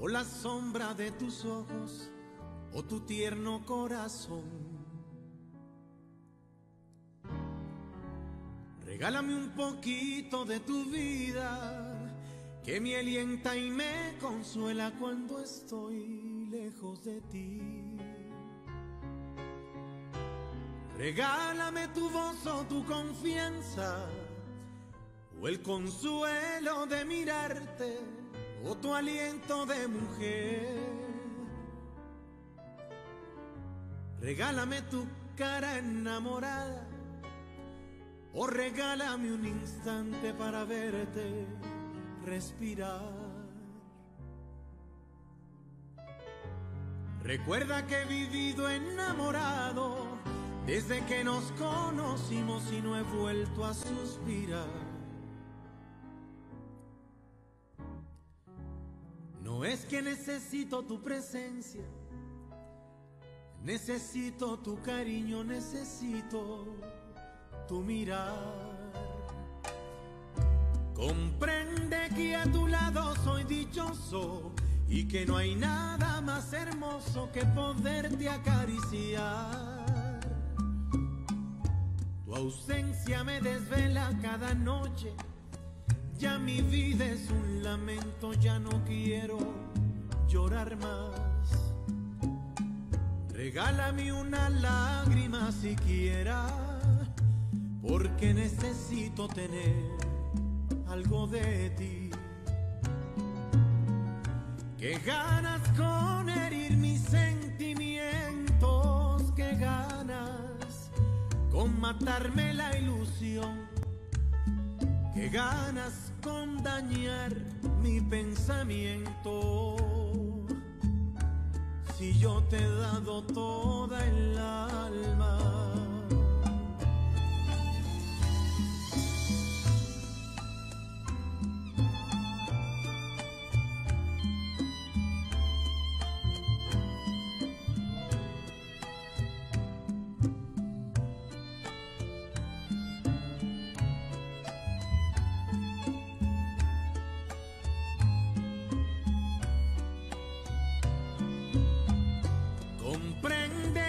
o la sombra de tus ojos, o tu tierno corazón. Regálame un poquito de tu vida, que me alienta y me consuela cuando estoy lejos de ti. Regálame tu voz o tu confianza, o el consuelo de mirarte, o tu aliento de mujer. Regálame tu cara enamorada, o regálame un instante para verte respirar. Recuerda que he vivido enamorado desde que nos conocimos y no he vuelto a suspirar. No es que necesito tu presencia, necesito tu cariño, necesito tu mirar. Comprende que a tu lado soy dichoso y que no hay nada más hermoso que poderte acariciar. Tu ausencia me desvela cada noche, ya mi vida es un lamento, ya no quiero llorar más. Regálame una lágrima siquiera, porque necesito tener algo de ti. Que ganas con herir mis sentimientos, que ganas con matarme la ilusión, que ganas con dañar mi pensamiento. Si yo te he dado toda el alma.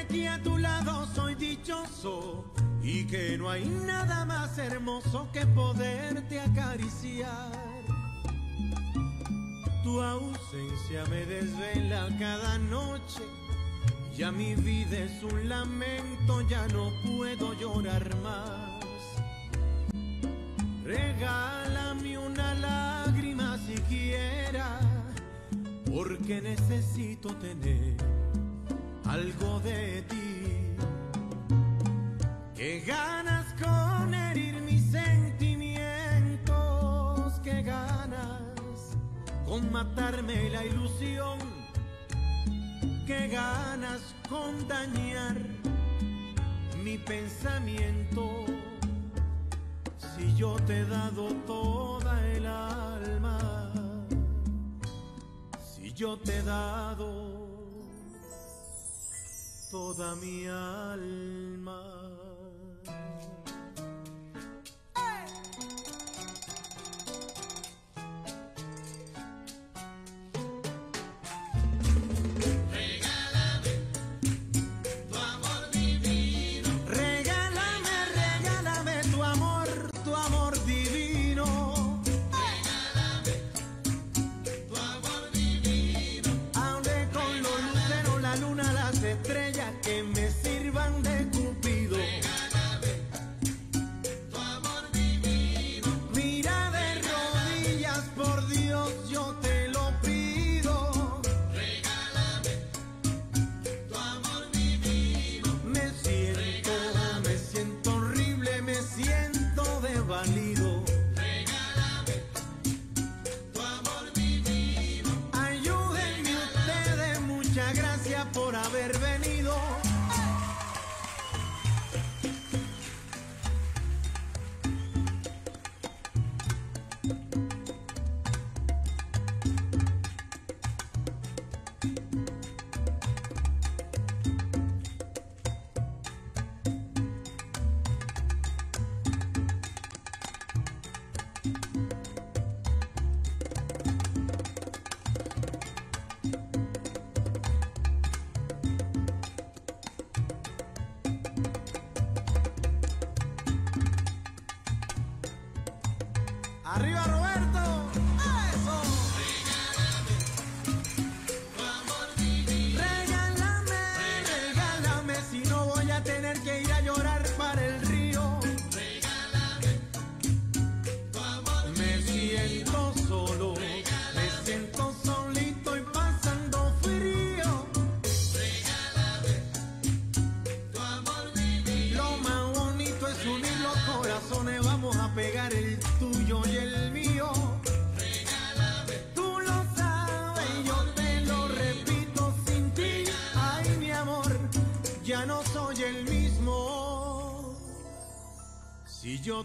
Que a tu lado soy dichoso y que no hay nada más hermoso que poderte acariciar. Tu ausencia me desvela cada noche, ya mi vida es un lamento, ya no puedo llorar más. Regálame una lágrima siquiera, porque necesito tener algo de ti. Que ganas con herir mis sentimientos, que ganas con matarme la ilusión, que ganas con dañar mi pensamiento. Si yo te he dado toda el alma, si yo te he dado toda mi alma.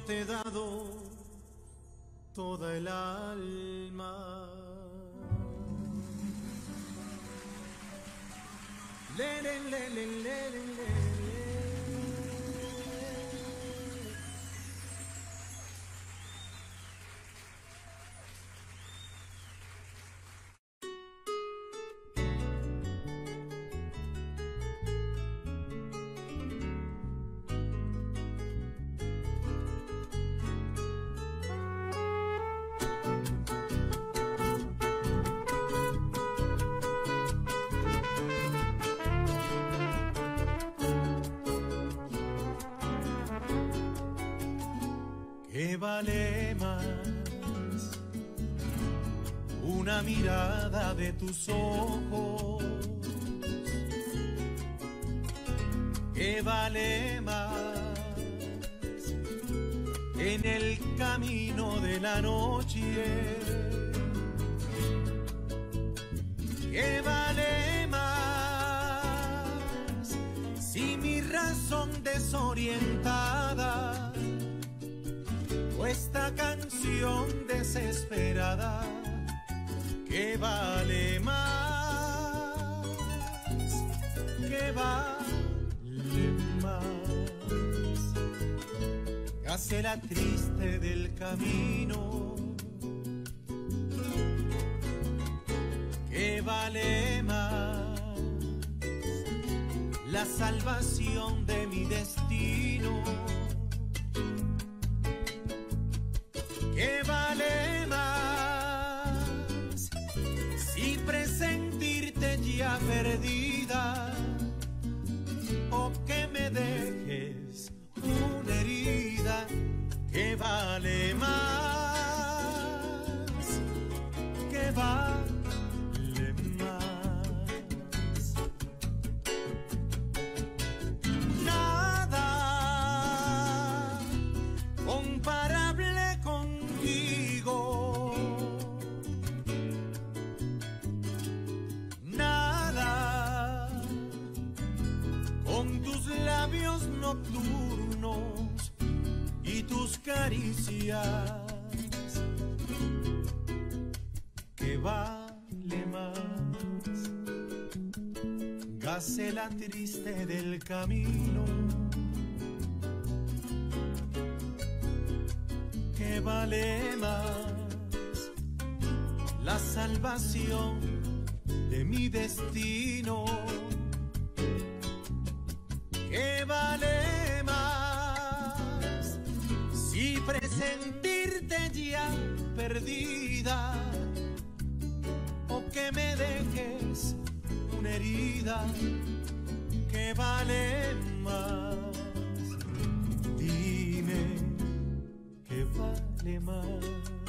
te da vale más una mirada de tus ojos casera triste del camino. Que vale más la salvación de mi destino. vale más. días que vale más. Gacela triste del camino que vale más la salvación de mi destino. que me dejes una herida que vale más. Dime que vale más.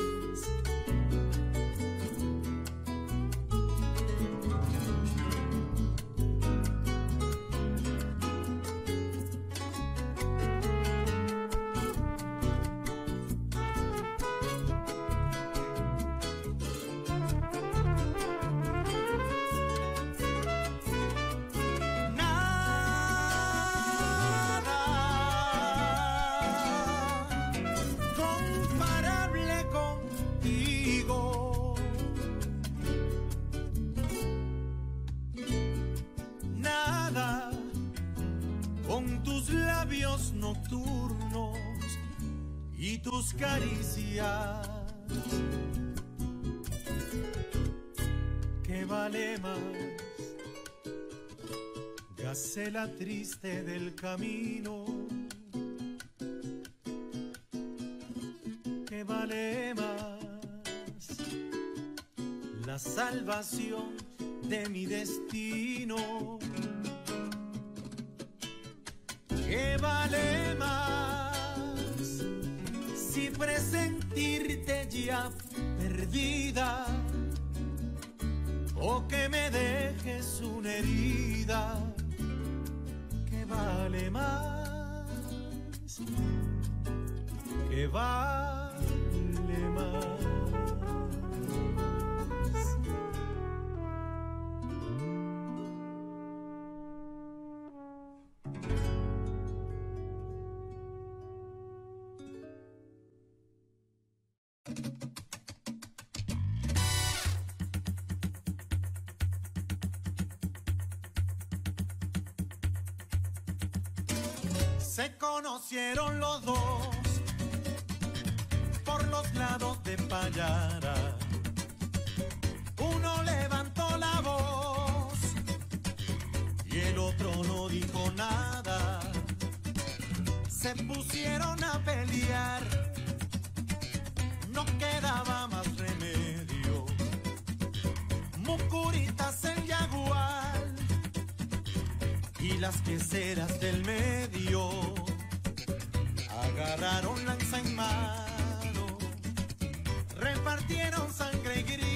la triste del camino que vale más la salvación de mi destino. problemas que va nacieron los dos por los lados de Payara. Uno levantó la voz y el otro no dijo nada. Se pusieron a pelear, no quedaba más remedio. Mucuritas en Yaguar y las queseras del medio lanzaron lanza en mano, repartieron sangre y.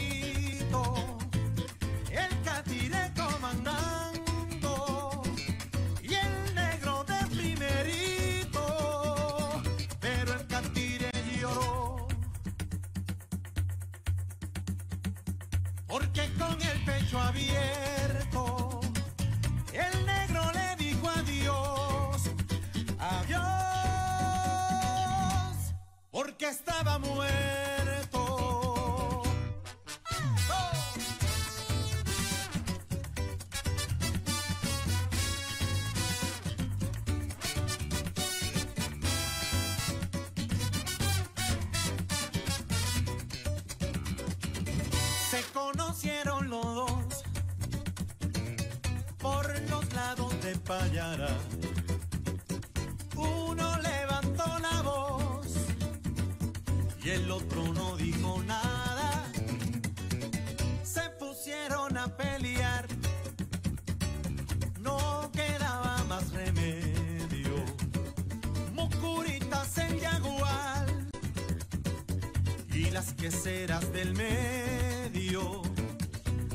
queseras del medio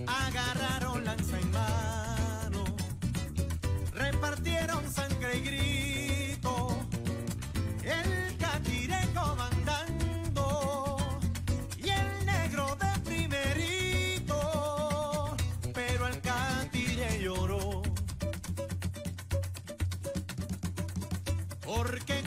agarraron lanza en mano, repartieron sangre y grito, el catire comandando y el negro de primerito, pero el catire lloró. Porque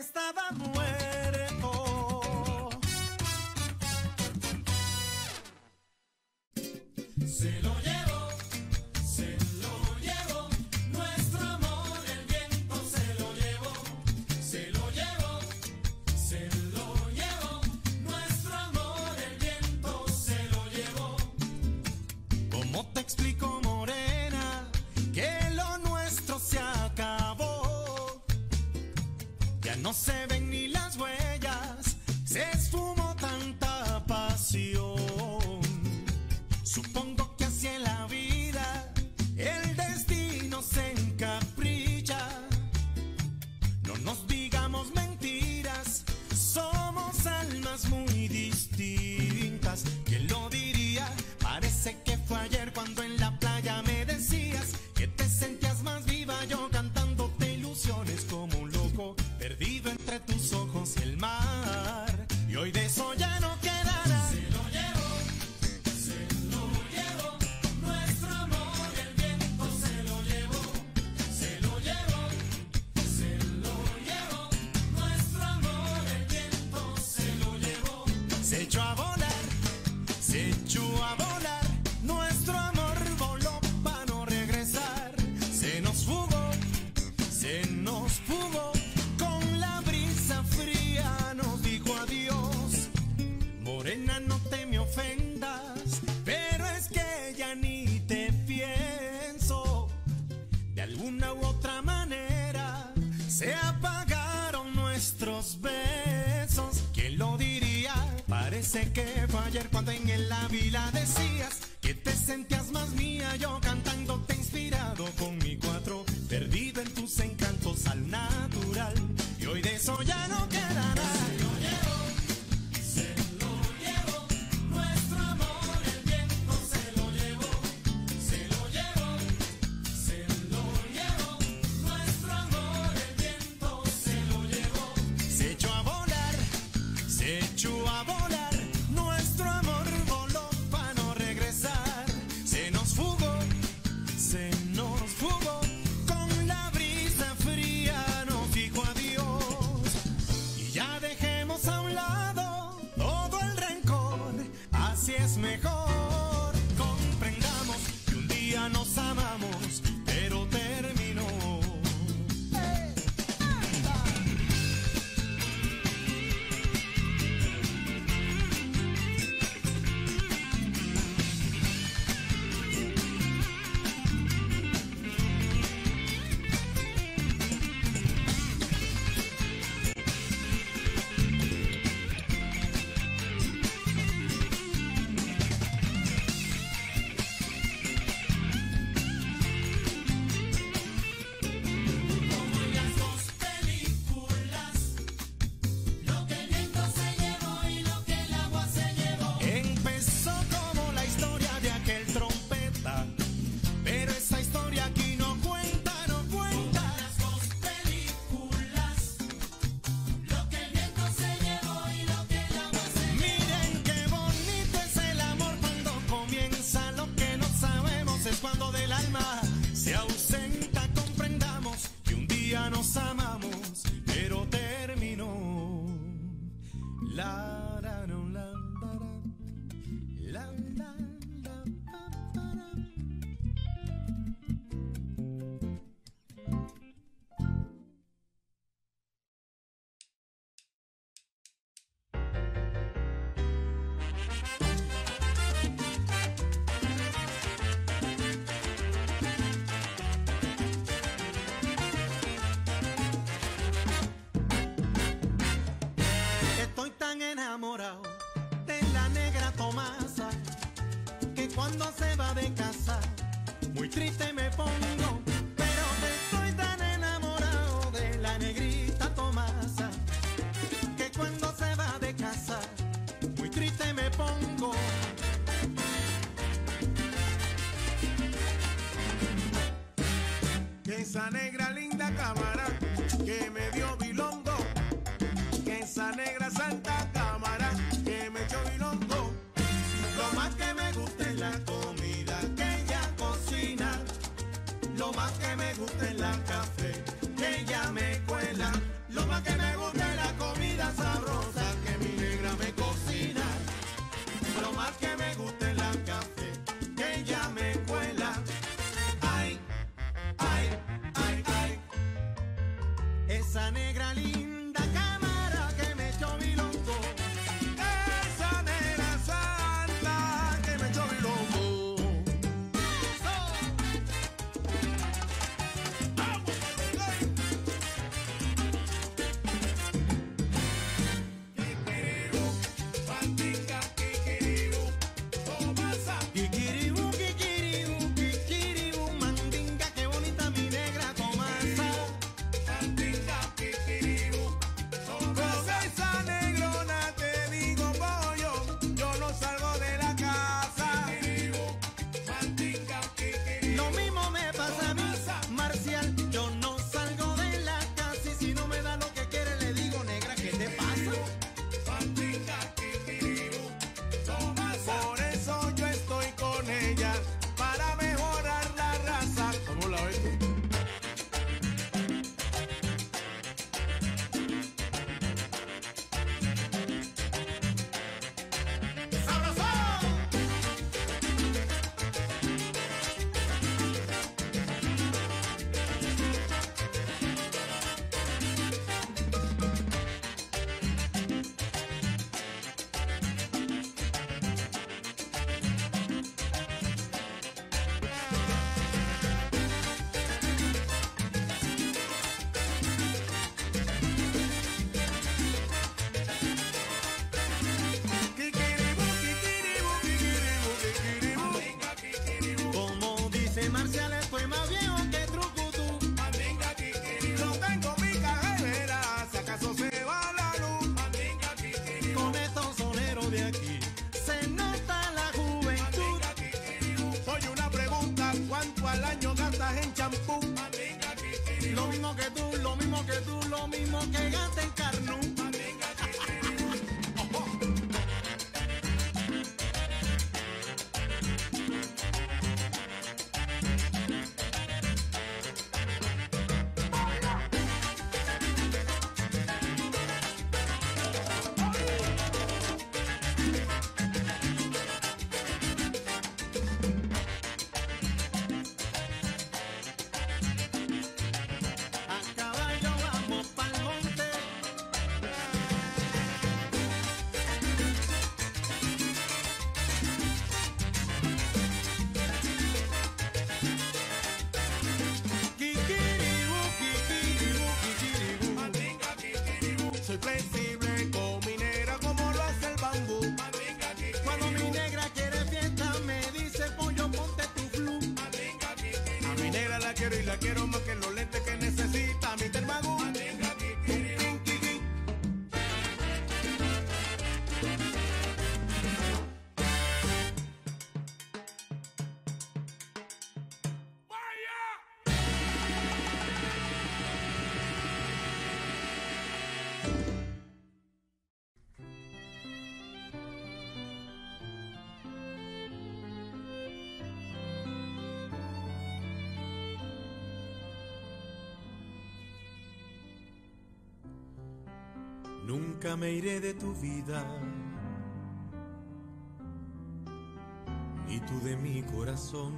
estava muito. Ayer cuando en el Nunca me iré de tu vida, ni tú de mi corazón.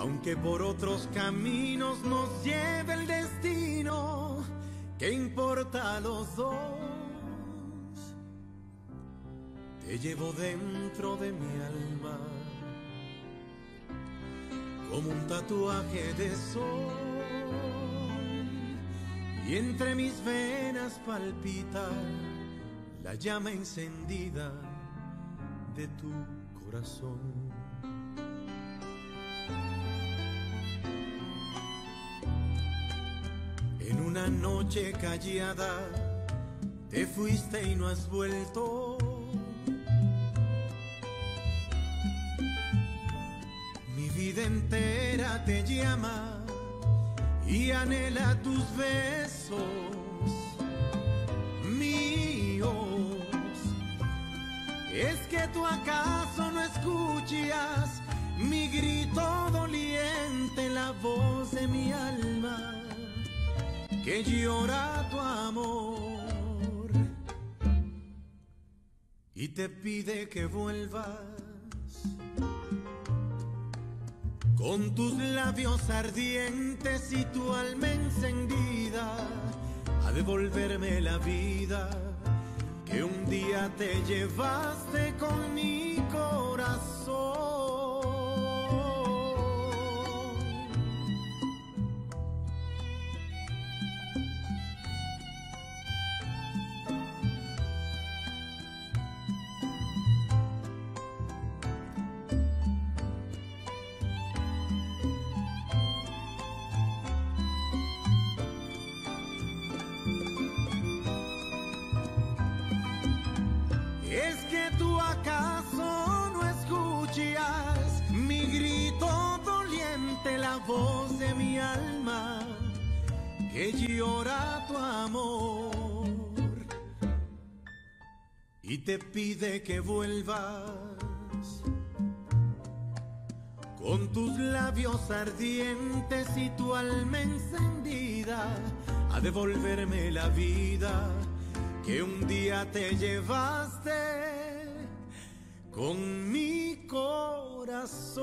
Aunque por otros caminos nos lleve el destino, ¿qué importa a los dos? Te llevo dentro de mi alma, como un tatuaje de sol y entre mis venas palpita la llama encendida de tu corazón. En una noche callada te fuiste y no has vuelto. Mi vida entera te llama y anhela tus besos míos. Es que tú acaso no escuchas mi grito doliente, la voz de mi alma que llora tu amor y te pide que vuelvas con tus labios ardientes y tu alma encendida a devolverme la vida que un día te llevaste con pide que vuelvas con tus labios ardientes y tu alma encendida a devolverme la vida que un día te llevaste con mi corazón.